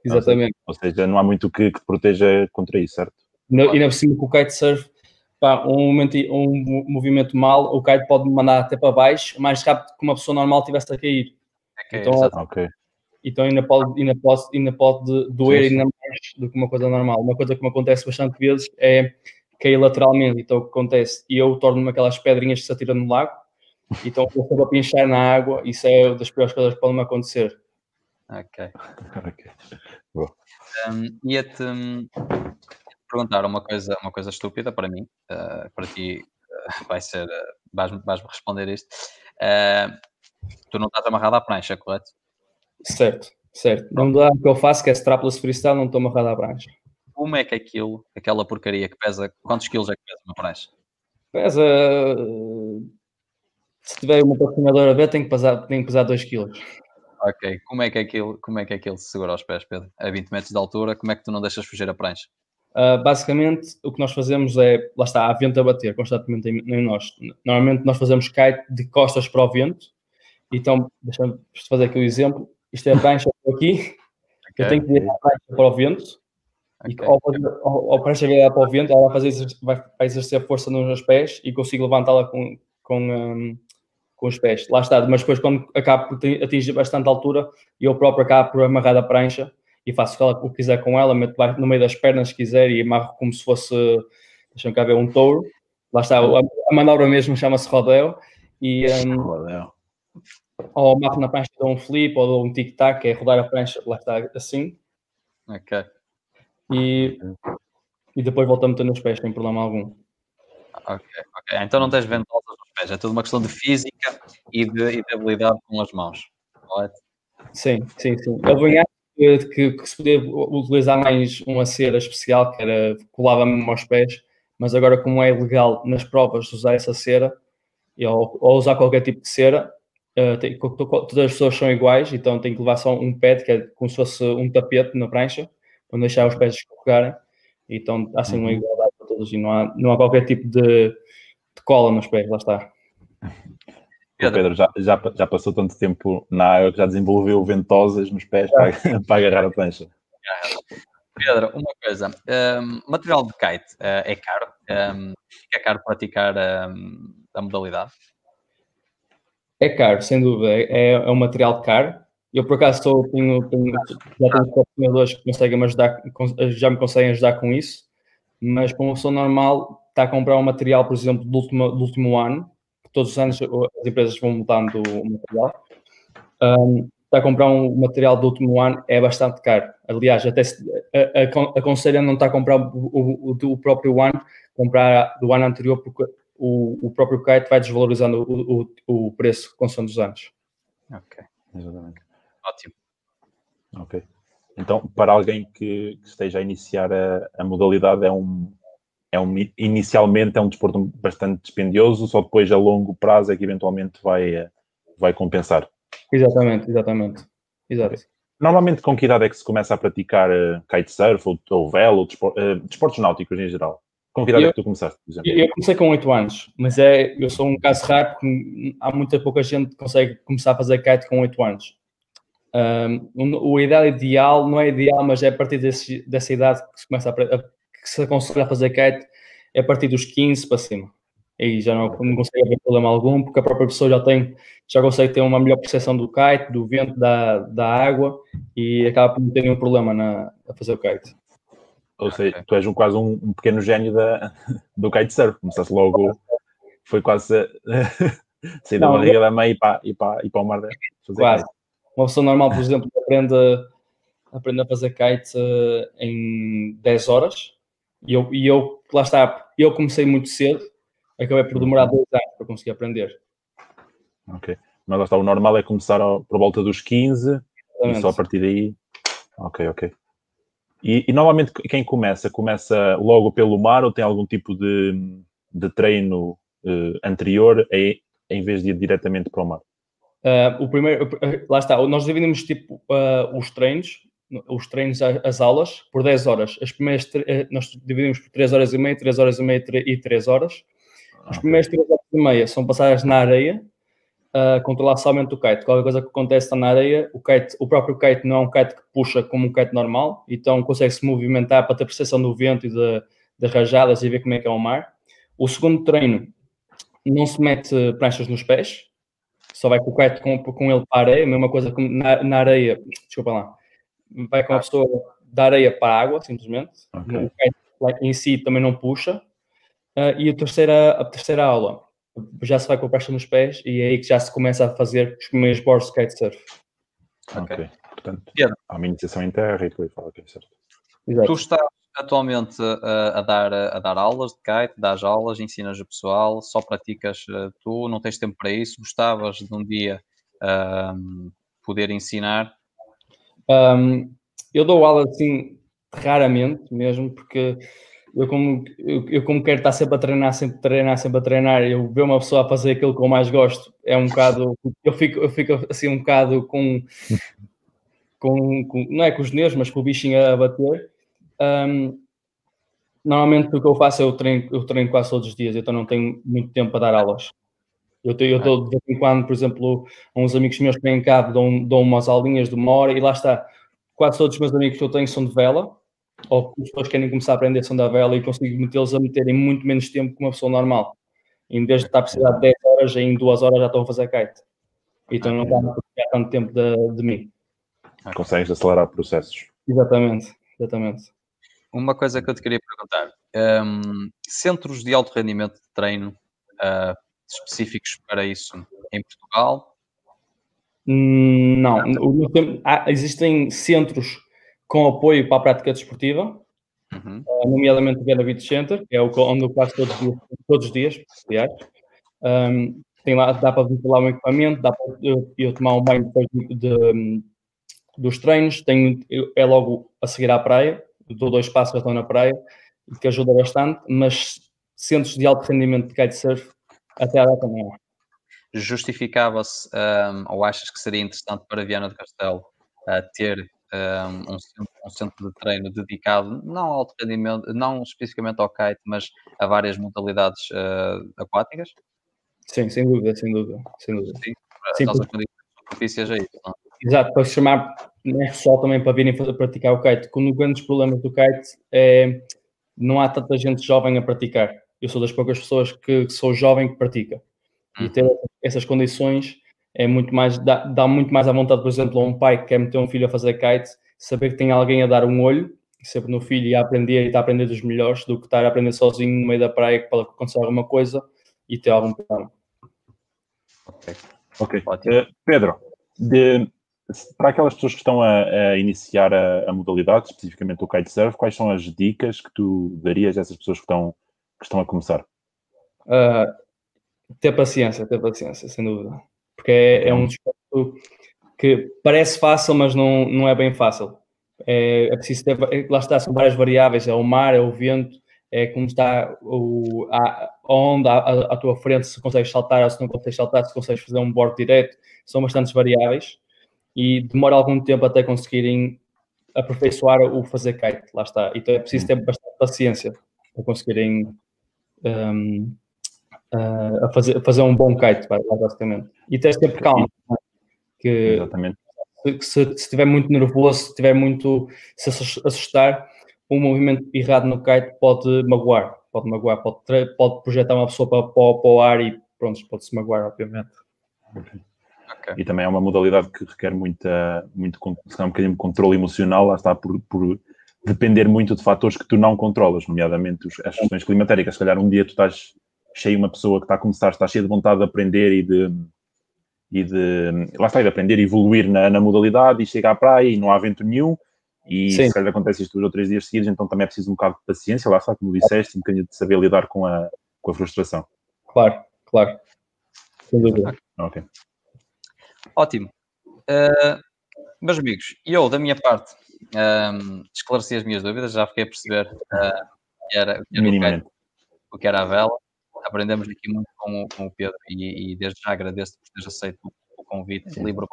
Exatamente. Ou seja, não há muito que, que te proteja contra isso, certo? No, e na cima com o kitesurf, pá, um, momento, um movimento mal, o kite pode mandar até para baixo, mais rápido que uma pessoa normal tivesse a cair. Okay, então, okay. então ainda pode, ainda pode, ainda pode doer sim, sim. ainda mais do que uma coisa normal. Uma coisa que me acontece bastante vezes é cair lateralmente. Então o que acontece? E eu torno-me aquelas pedrinhas que se atiram no lago então eu estou a pinchar na água, isso é uma das piores coisas que podem acontecer. Ok. okay. Um, Ia-te um, perguntar uma coisa, uma coisa estúpida para mim, uh, para ti uh, vai ser, uh, vais-me vais responder isto. Uh, tu não estás amarrado à prancha, correto? Certo, certo. Não dá o que eu faço, que é strapless freestyle, não estou amarrado à prancha. Como é que aquilo, aquela porcaria que pesa, quantos quilos é que pesa uma prancha? Pesa se tiver uma patrocinadora a ver, tem que pesar, tem que pesar 2 kg. Ok, como é, que é aquilo, como é que é aquilo se segura aos pés, Pedro? A 20 metros de altura, como é que tu não deixas fugir a prancha? Uh, basicamente, o que nós fazemos é, lá está, há vento a bater constantemente em, em, nós. Normalmente nós fazemos kite de costas para o vento. Então, deixa-me fazer aqui o um exemplo. Isto é a prancha aqui. Okay. Eu tenho que virar a prancha para o vento. Okay. E ao, ao, ao prancha virar para o vento, ela vai, fazer, vai, vai exercer força nos pés e consigo levantá-la com, com, um, com os pés. Lá está. Mas depois, quando acabo por atingir bastante altura, eu próprio acabo por amarrar a prancha e faço o que quiser com ela, meto no meio das pernas se quiser e amarro como se fosse, deixa-me cá ver, um touro. Lá está, a, a manobra mesmo chama-se rodeo. E, um, rodeo. Ou amarro na prancha, dou um flip ou dou um tic-tac, que é rodar a prancha, lá está, assim. Ok. E, e depois volto a meter nos pés, sem problema algum. Ok, ok. Então não tens ventosas pés, é tudo uma questão de física e de, e de habilidade com as mãos, correto? Sim, sim, sim. Eu venho que, que, se podia utilizar mais uma cera especial que era colava mesmo aos pés, mas agora como é ilegal nas provas usar essa cera ou, ou usar qualquer tipo de cera, uh, tem, todas as pessoas são iguais, então tem que levar só um pad, que é como se fosse um tapete na prancha, para não deixar os pés escorregarem. Então há assim uma uhum. igualdade para todos e não há, não há qualquer tipo de, de cola nos pés, lá está. O Pedro já, já, já passou tanto tempo na água que já desenvolveu ventosas nos pés para, para agarrar a prancha. Pedro, uma coisa, um, material de kite uh, é caro? Um, é caro praticar um, a modalidade? É caro, sem dúvida, é, é um material caro. Eu, por acaso, sou, tenho, tenho, já tenho patrocinadores que conseguem me ajudar, já me conseguem ajudar com isso, mas para uma pessoa normal, está a comprar um material, por exemplo, do último, do último ano, todos os anos as empresas vão mudando o material. Um, para comprar um material do último ano é bastante caro. Aliás, até se, aconselho a não estar a comprar o, o, do próprio ano, comprar do ano anterior, porque o, o próprio kite vai desvalorizando o, o, o preço com os dos anos. Ok, exatamente. Ótimo. Ok. Então, para alguém que, que esteja a iniciar a, a modalidade, é um, é um, inicialmente é um desporto bastante dispendioso, só depois a longo prazo é que eventualmente vai, eh, vai compensar. Exatamente, exatamente. Exato. Normalmente, com que idade é que se começa a praticar uh, kitesurf ou, ou velo, ou despor, uh, desportos náuticos em geral? Com que idade eu, é que tu começaste, por exemplo? Eu comecei com 8 anos, mas é, eu sou um caso raro porque há muita pouca gente que consegue começar a fazer kite com 8 anos. Um, o ideal ideal não é ideal, mas é a partir desse, dessa idade que se começa a, a que se aconselha a fazer kite é a partir dos 15 para cima. E já não, não consegue haver problema algum, porque a própria pessoa já tem, já consegue ter uma melhor percepção do kite, do vento, da, da água e acaba por não ter nenhum problema na, a fazer o kite. Ou seja, tu és um, quase um, um pequeno gênio da, do kitesurf, começaste logo, foi quase sair da barriga da mãe e para, e para, e para o mar. Quase. Kite. Uma pessoa normal, por exemplo, aprende, aprende a fazer kite uh, em 10 horas, e eu, e eu, lá está, eu comecei muito cedo, acabei por demorar dois anos para conseguir aprender. Ok. Mas lá está, o normal é começar ao, por volta dos 15 Exatamente. e só a partir daí. Ok, ok. E, e, normalmente quem começa, começa logo pelo mar ou tem algum tipo de, de treino uh, anterior em, em vez de ir diretamente para o mar? Uh, o primeiro, lá está, nós dividimos tipo uh, os treinos os treinos, as aulas, por 10 horas. As primeiras, eh, nós dividimos por 3 horas e meia, 3 horas e meia e 3 horas. As primeiras 3 horas e meia são passadas na areia, a controlar somente o kite. Qualquer coisa que acontece na areia, o, kite, o próprio kite não é um kite que puxa como um kite normal, então consegue se movimentar para ter percepção do vento e de, de rajadas e ver como é que é o mar. O segundo treino não se mete pranchas nos pés, só vai com o kite com, com ele para a areia, a mesma coisa que na, na areia, desculpa lá, vai com a pessoa da areia para a água, simplesmente. Okay. O em si também não puxa. Uh, e a terceira, a terceira aula já se vai com a prancha nos pés e é aí que já se começa a fazer os primeiros boards kitesurf. Ok. okay. Portanto, yeah. há uma iniciação em terra e depois fala que é certo. Exato. Tu estás atualmente uh, a, dar, a dar aulas de kite, dás aulas, ensinas o pessoal, só praticas uh, tu, não tens tempo para isso, gostavas de um dia uh, poder ensinar um, eu dou aula assim raramente mesmo, porque eu como, eu, eu, como quero estar sempre a treinar, sempre a treinar, sempre a treinar, eu ver uma pessoa a fazer aquilo que eu mais gosto, é um bocado, eu fico, eu fico assim um bocado com, com, com não é com os nervos, mas com o bichinho a bater. Um, Normalmente o que eu faço é eu treino, eu treino quase todos os dias, então não tenho muito tempo para dar aulas. Eu estou de vez em quando, por exemplo, uns amigos meus que vêm cá dão, dão umas aulinhas de uma hora e lá está. Quase todos os meus amigos que eu tenho são de vela, ou pessoas que querem começar a aprender são da vela e consigo metê-los a meterem muito menos tempo que uma pessoa normal. Em vez de estar a precisar de 10 horas, em 2 horas já estão a fazer kite. Então não está a precisar tanto tempo de, de mim. Consegues acelerar processos. Exatamente, exatamente. Uma coisa que eu te queria perguntar: um, centros de alto rendimento de treino uh, específicos para isso em Portugal? Hum, não, existem centros com apoio para a prática desportiva, uhum. uh, nomeadamente o Beach Center, que é o, onde eu faço todos os dias, todos os dias aliás. Um, tem lá, dá para vincular um equipamento, dá para eu, eu tomar um banho depois de, de, dos treinos, tenho, é logo a seguir à praia, dou dois passos já estou na praia, que ajuda bastante, mas centros de alto rendimento de kitesurf até data não. Justificava-se, um, ou achas que seria interessante para Viana do Castelo uh, ter um, um, centro, um, centro, de treino dedicado não ao rendimento, não especificamente ao kite, mas a várias modalidades uh, aquáticas? Sim, sem dúvida, sem dúvida. Sem dúvida. Sim, Sim as condições propícias a isso. Não? É? Exato, para chamar né, pessoal também para virem praticar o kite. Um dos grandes problemas do kite é não há tanta gente jovem a praticar. Eu sou das poucas pessoas que, que sou jovem que pratica. E uhum. ter essas condições é muito mais, dá, dá, muito mais à vontade, por exemplo, a um pai que quer meter um filho a fazer kite, saber que tem alguém a dar um olho, sempre no filho e a aprender e está a aprender dos melhores, do que estar a aprender sozinho no meio da praia para acontecer alguma coisa e ter algum plano. Ok. Ok. Uh, Pedro, de, para aquelas pessoas que estão a, a iniciar a, a, modalidade, especificamente o kitesurf, quais são as dicas que tu darias a essas pessoas que estão, que estão a começar? Uh, ter paciência, ter paciência, sem dúvida. Porque é, é um desporto que parece fácil, mas não, não é bem fácil. É, é preciso ter, é, lá está, são várias variáveis, é o mar, é o vento, é como está o, a, a onda à, à, tua frente, se consegues saltar ou se não consegues saltar, se consegues fazer um board direto, são bastantes variáveis e demora algum tempo até conseguirem aperfeiçoar o fazer kite, lá está. Então é preciso ter bastante paciência para conseguirem um, uh, a, fazer, a fazer um bom kite, basicamente. E ter sempre calma. É? Que, Exatamente. Se, se estiver muito nervoso, se estiver muito se assustar, um movimento errado no kite pode magoar, pode magoar, pode, pode projetar uma pessoa para, para, para o ar e pronto, pode-se magoar, obviamente. Okay. Okay. E também é uma modalidade que requer muita, muito, se um bocadinho de controle emocional, lá está por, por, depender muito de fatores que tu não controlas, nomeadamente as questões climatéricas. Se calhar um dia tu estás cheio, uma pessoa que está a começar, está cheia de vontade de aprender e de, e de lá está, de aprender e evoluir na, na modalidade e chega à praia e não há vento nenhum e Sim. se calhar acontece isto dois ou três dias seguidos, então também é preciso um bocado de paciência, lá está, como disseste, um bocadinho de saber lidar com a, com a frustração. Claro, claro. Sem dúvida. Ok. Ótimo. Uh, meus amigos, eu, da minha parte, um, esclareci as minhas dúvidas, já fiquei a perceber uh, que era, que era o, que era a vela. Aprendemos aqui muito com o, com o Pedro e, e, desde já agradeço por teres aceito o, convite, livre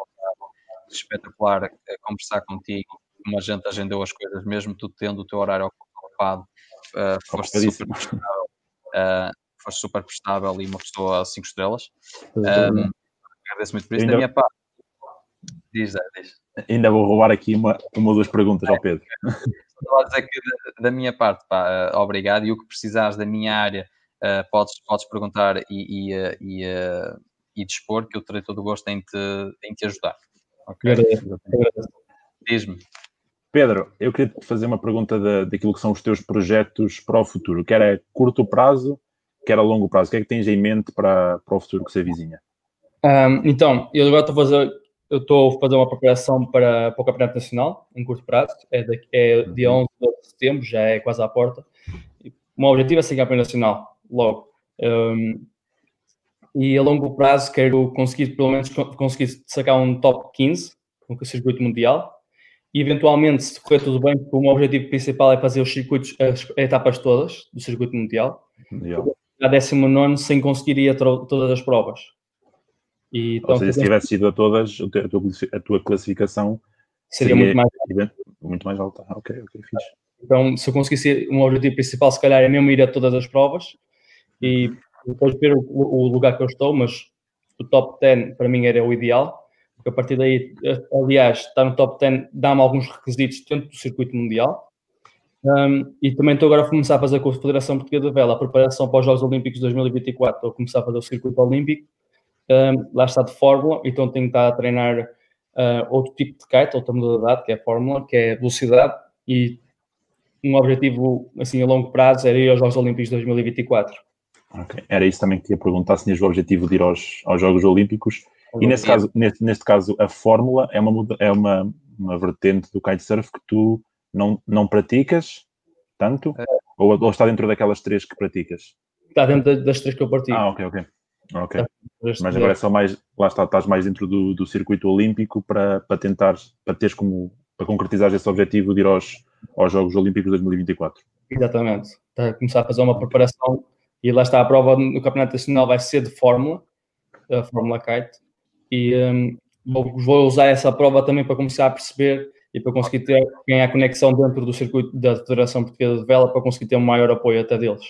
espetacular uh, conversar contigo, como a gente agendou as coisas, mesmo tu tendo o teu horário ocupado, uh, foste, super prestável, uh, foste super prestável e uma pessoa 5 estrelas. Um, agradeço muito por isso. Da minha parte, diz, diz. Ainda vou roubar aqui uma, uma ou duas perguntas ao Pedro. Dizer que da, da minha parte, pá, uh, obrigado. E o que precisares da minha área, uh, podes, podes perguntar e, e, uh, e, e, dispor, que eu terei todo o gosto em te, em te ajudar. Ok? Diz-me. Pedro, eu queria te fazer uma pergunta da, daquilo que são os teus projetos para o futuro, quer a curto prazo, quer a longo prazo. O que é que tens em mente para, para o futuro que se avizinha? Um, então, eu agora estou a fazer, eu estou a fazer uma preparação para, para o Campeonato Nacional, em curto prazo, é, de, é dia 11 uhum. de setembro, já é quase à porta. O meu objetivo é ser campeão nacional, logo. Um, e a longo prazo quero conseguir, pelo menos, conseguir sacar um top 15 com o circuito mundial. E eventualmente, se correr tudo bem, o meu objetivo principal é fazer os circuitos, as etapas todas do circuito mundial. Mundial. A 19 sem conseguir ir a todas as provas. E, então, Ou seja, se tivesse ido a todas, a tua, a tua classificação seria, seria muito mais alta. Muito mais alta. Ok, ok, fixe. Então, se eu conseguisse um objetivo principal, se calhar é mesmo ir a todas as provas e depois ver o, o lugar que eu estou, mas o top 10 para mim era o ideal, porque a partir daí, aliás, estar no top 10 dá-me alguns requisitos dentro do circuito mundial. Um, e também estou agora a começar a fazer com a Federação Portuguesa de Vela a preparação para os Jogos Olímpicos de 2024. Estou a começar a fazer o circuito olímpico, um, lá está de Fórmula, então tenho que estar a treinar uh, outro tipo de kite, outra modalidade, que é a Fórmula, que é velocidade, e um objetivo assim a longo prazo era ir aos Jogos Olímpicos de 2024. Okay. Era isso também que te ia perguntar, se tinhas o objetivo de ir aos, aos Jogos Olímpicos. E neste caso, neste, neste caso, a fórmula é uma, é uma, uma vertente do kitesurf que tu não, não praticas tanto? É. Ou, ou, está dentro daquelas três que praticas? Está dentro das três que eu pratico. Ah, ok, ok. Ok. Mas agora é só mais, lá está, estás mais dentro do, do circuito olímpico para, para tentar, para teres como, para concretizar esse objetivo de ir aos, aos Jogos Olímpicos de 2024. Exatamente. Está a começar a fazer uma preparação e lá está a prova no Campeonato Nacional vai ser de Fórmula, a Fórmula Kite, e um, vou, vou, usar essa prova também para começar a perceber e para conseguir ter, ganhar conexão dentro do circuito da Federação Portuguesa de Vela para conseguir ter um maior apoio até deles.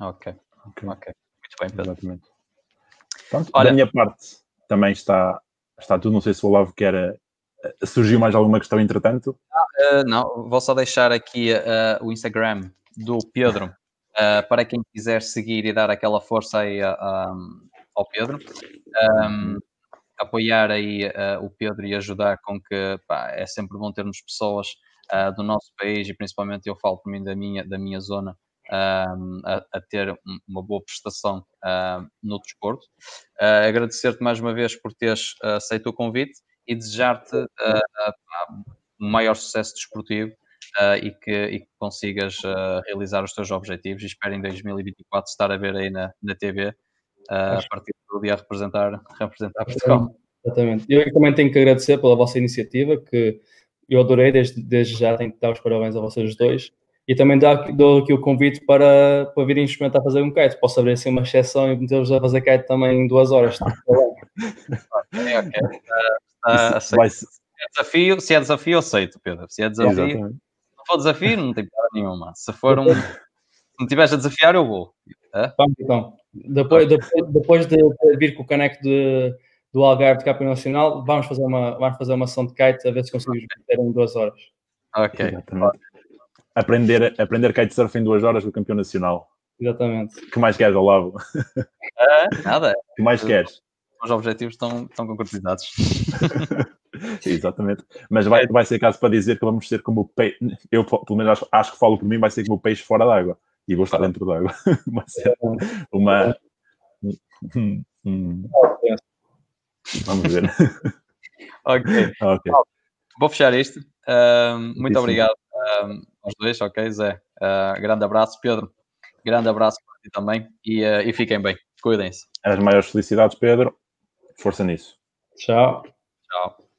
Ok, ok, ok. Muito bem, Pedro. Exatamente. Pronto, Olha, da minha parte também está, está tudo. Não sei se o Olavo quer. Eh, surgiu mais alguma questão entretanto? Uh, não, vou só deixar aqui uh, o Instagram do Pedro uh, para quem quiser seguir e dar aquela força aí ao Pedro. Um, apoiar aí uh, o Pedro e ajudar com que pá, é sempre bom termos pessoas uh, do nosso país e principalmente eu falo por mim da minha, da minha zona uh, a, a, ter uma boa prestação no desporto. Agradecer-te mais uma vez por teres aceito o convite e desejar-te um maior sucesso desportivo Uh, e, que, e, que, consigas uh, realizar os teus objetivos e espero em 2024 estar a ver aí na, na TV uh, a partir do dia a representar, representar Portugal. Exatamente. Eu também tenho que agradecer pela vossa iniciativa, que eu adorei, desde, desde já tenho que dar os parabéns a vocês dois. E também dou aqui o convite para, para virem experimentar fazer um kite. Posso abrir assim uma exceção e meter-vos a fazer kite também em duas horas. Uh, uh, se é desafio, se é desafio, aceito, Pedro. Se é desafio, Exatamente não for desafio, não tem piada nenhuma. Se for um. se me tiveres a desafiar, eu vou. É? Vamos então. Depois, depois, depois de vir com o caneco de, do Algarve de Campeão Nacional, vamos fazer uma, vamos fazer uma ação de kite a ver se conseguimos meter em duas horas. Ok. Aprender, aprender kitesurf em duas horas do Campeão Nacional. Exatamente. O que mais queres, Olavo? É, nada. O que mais queres? Os objetivos estão, estão concretizados. Exatamente. Mas vai, vai ser caso para dizer que vamos ser como o peixe. Eu, pelo menos, acho, acho que falo por mim, vai ser como o peixe fora d'água. E vou estar dentro d'água. vai ser uma. Vamos ver. ok. okay. Vou fechar isto. Uh, muito obrigado uh, aos dois, ok, Zé? Uh, grande abraço, Pedro. Grande abraço para ti também e, e fiquem bem. Cuidem-se. As maiores felicidades, Pedro. Força nisso. Tchau. Ciao.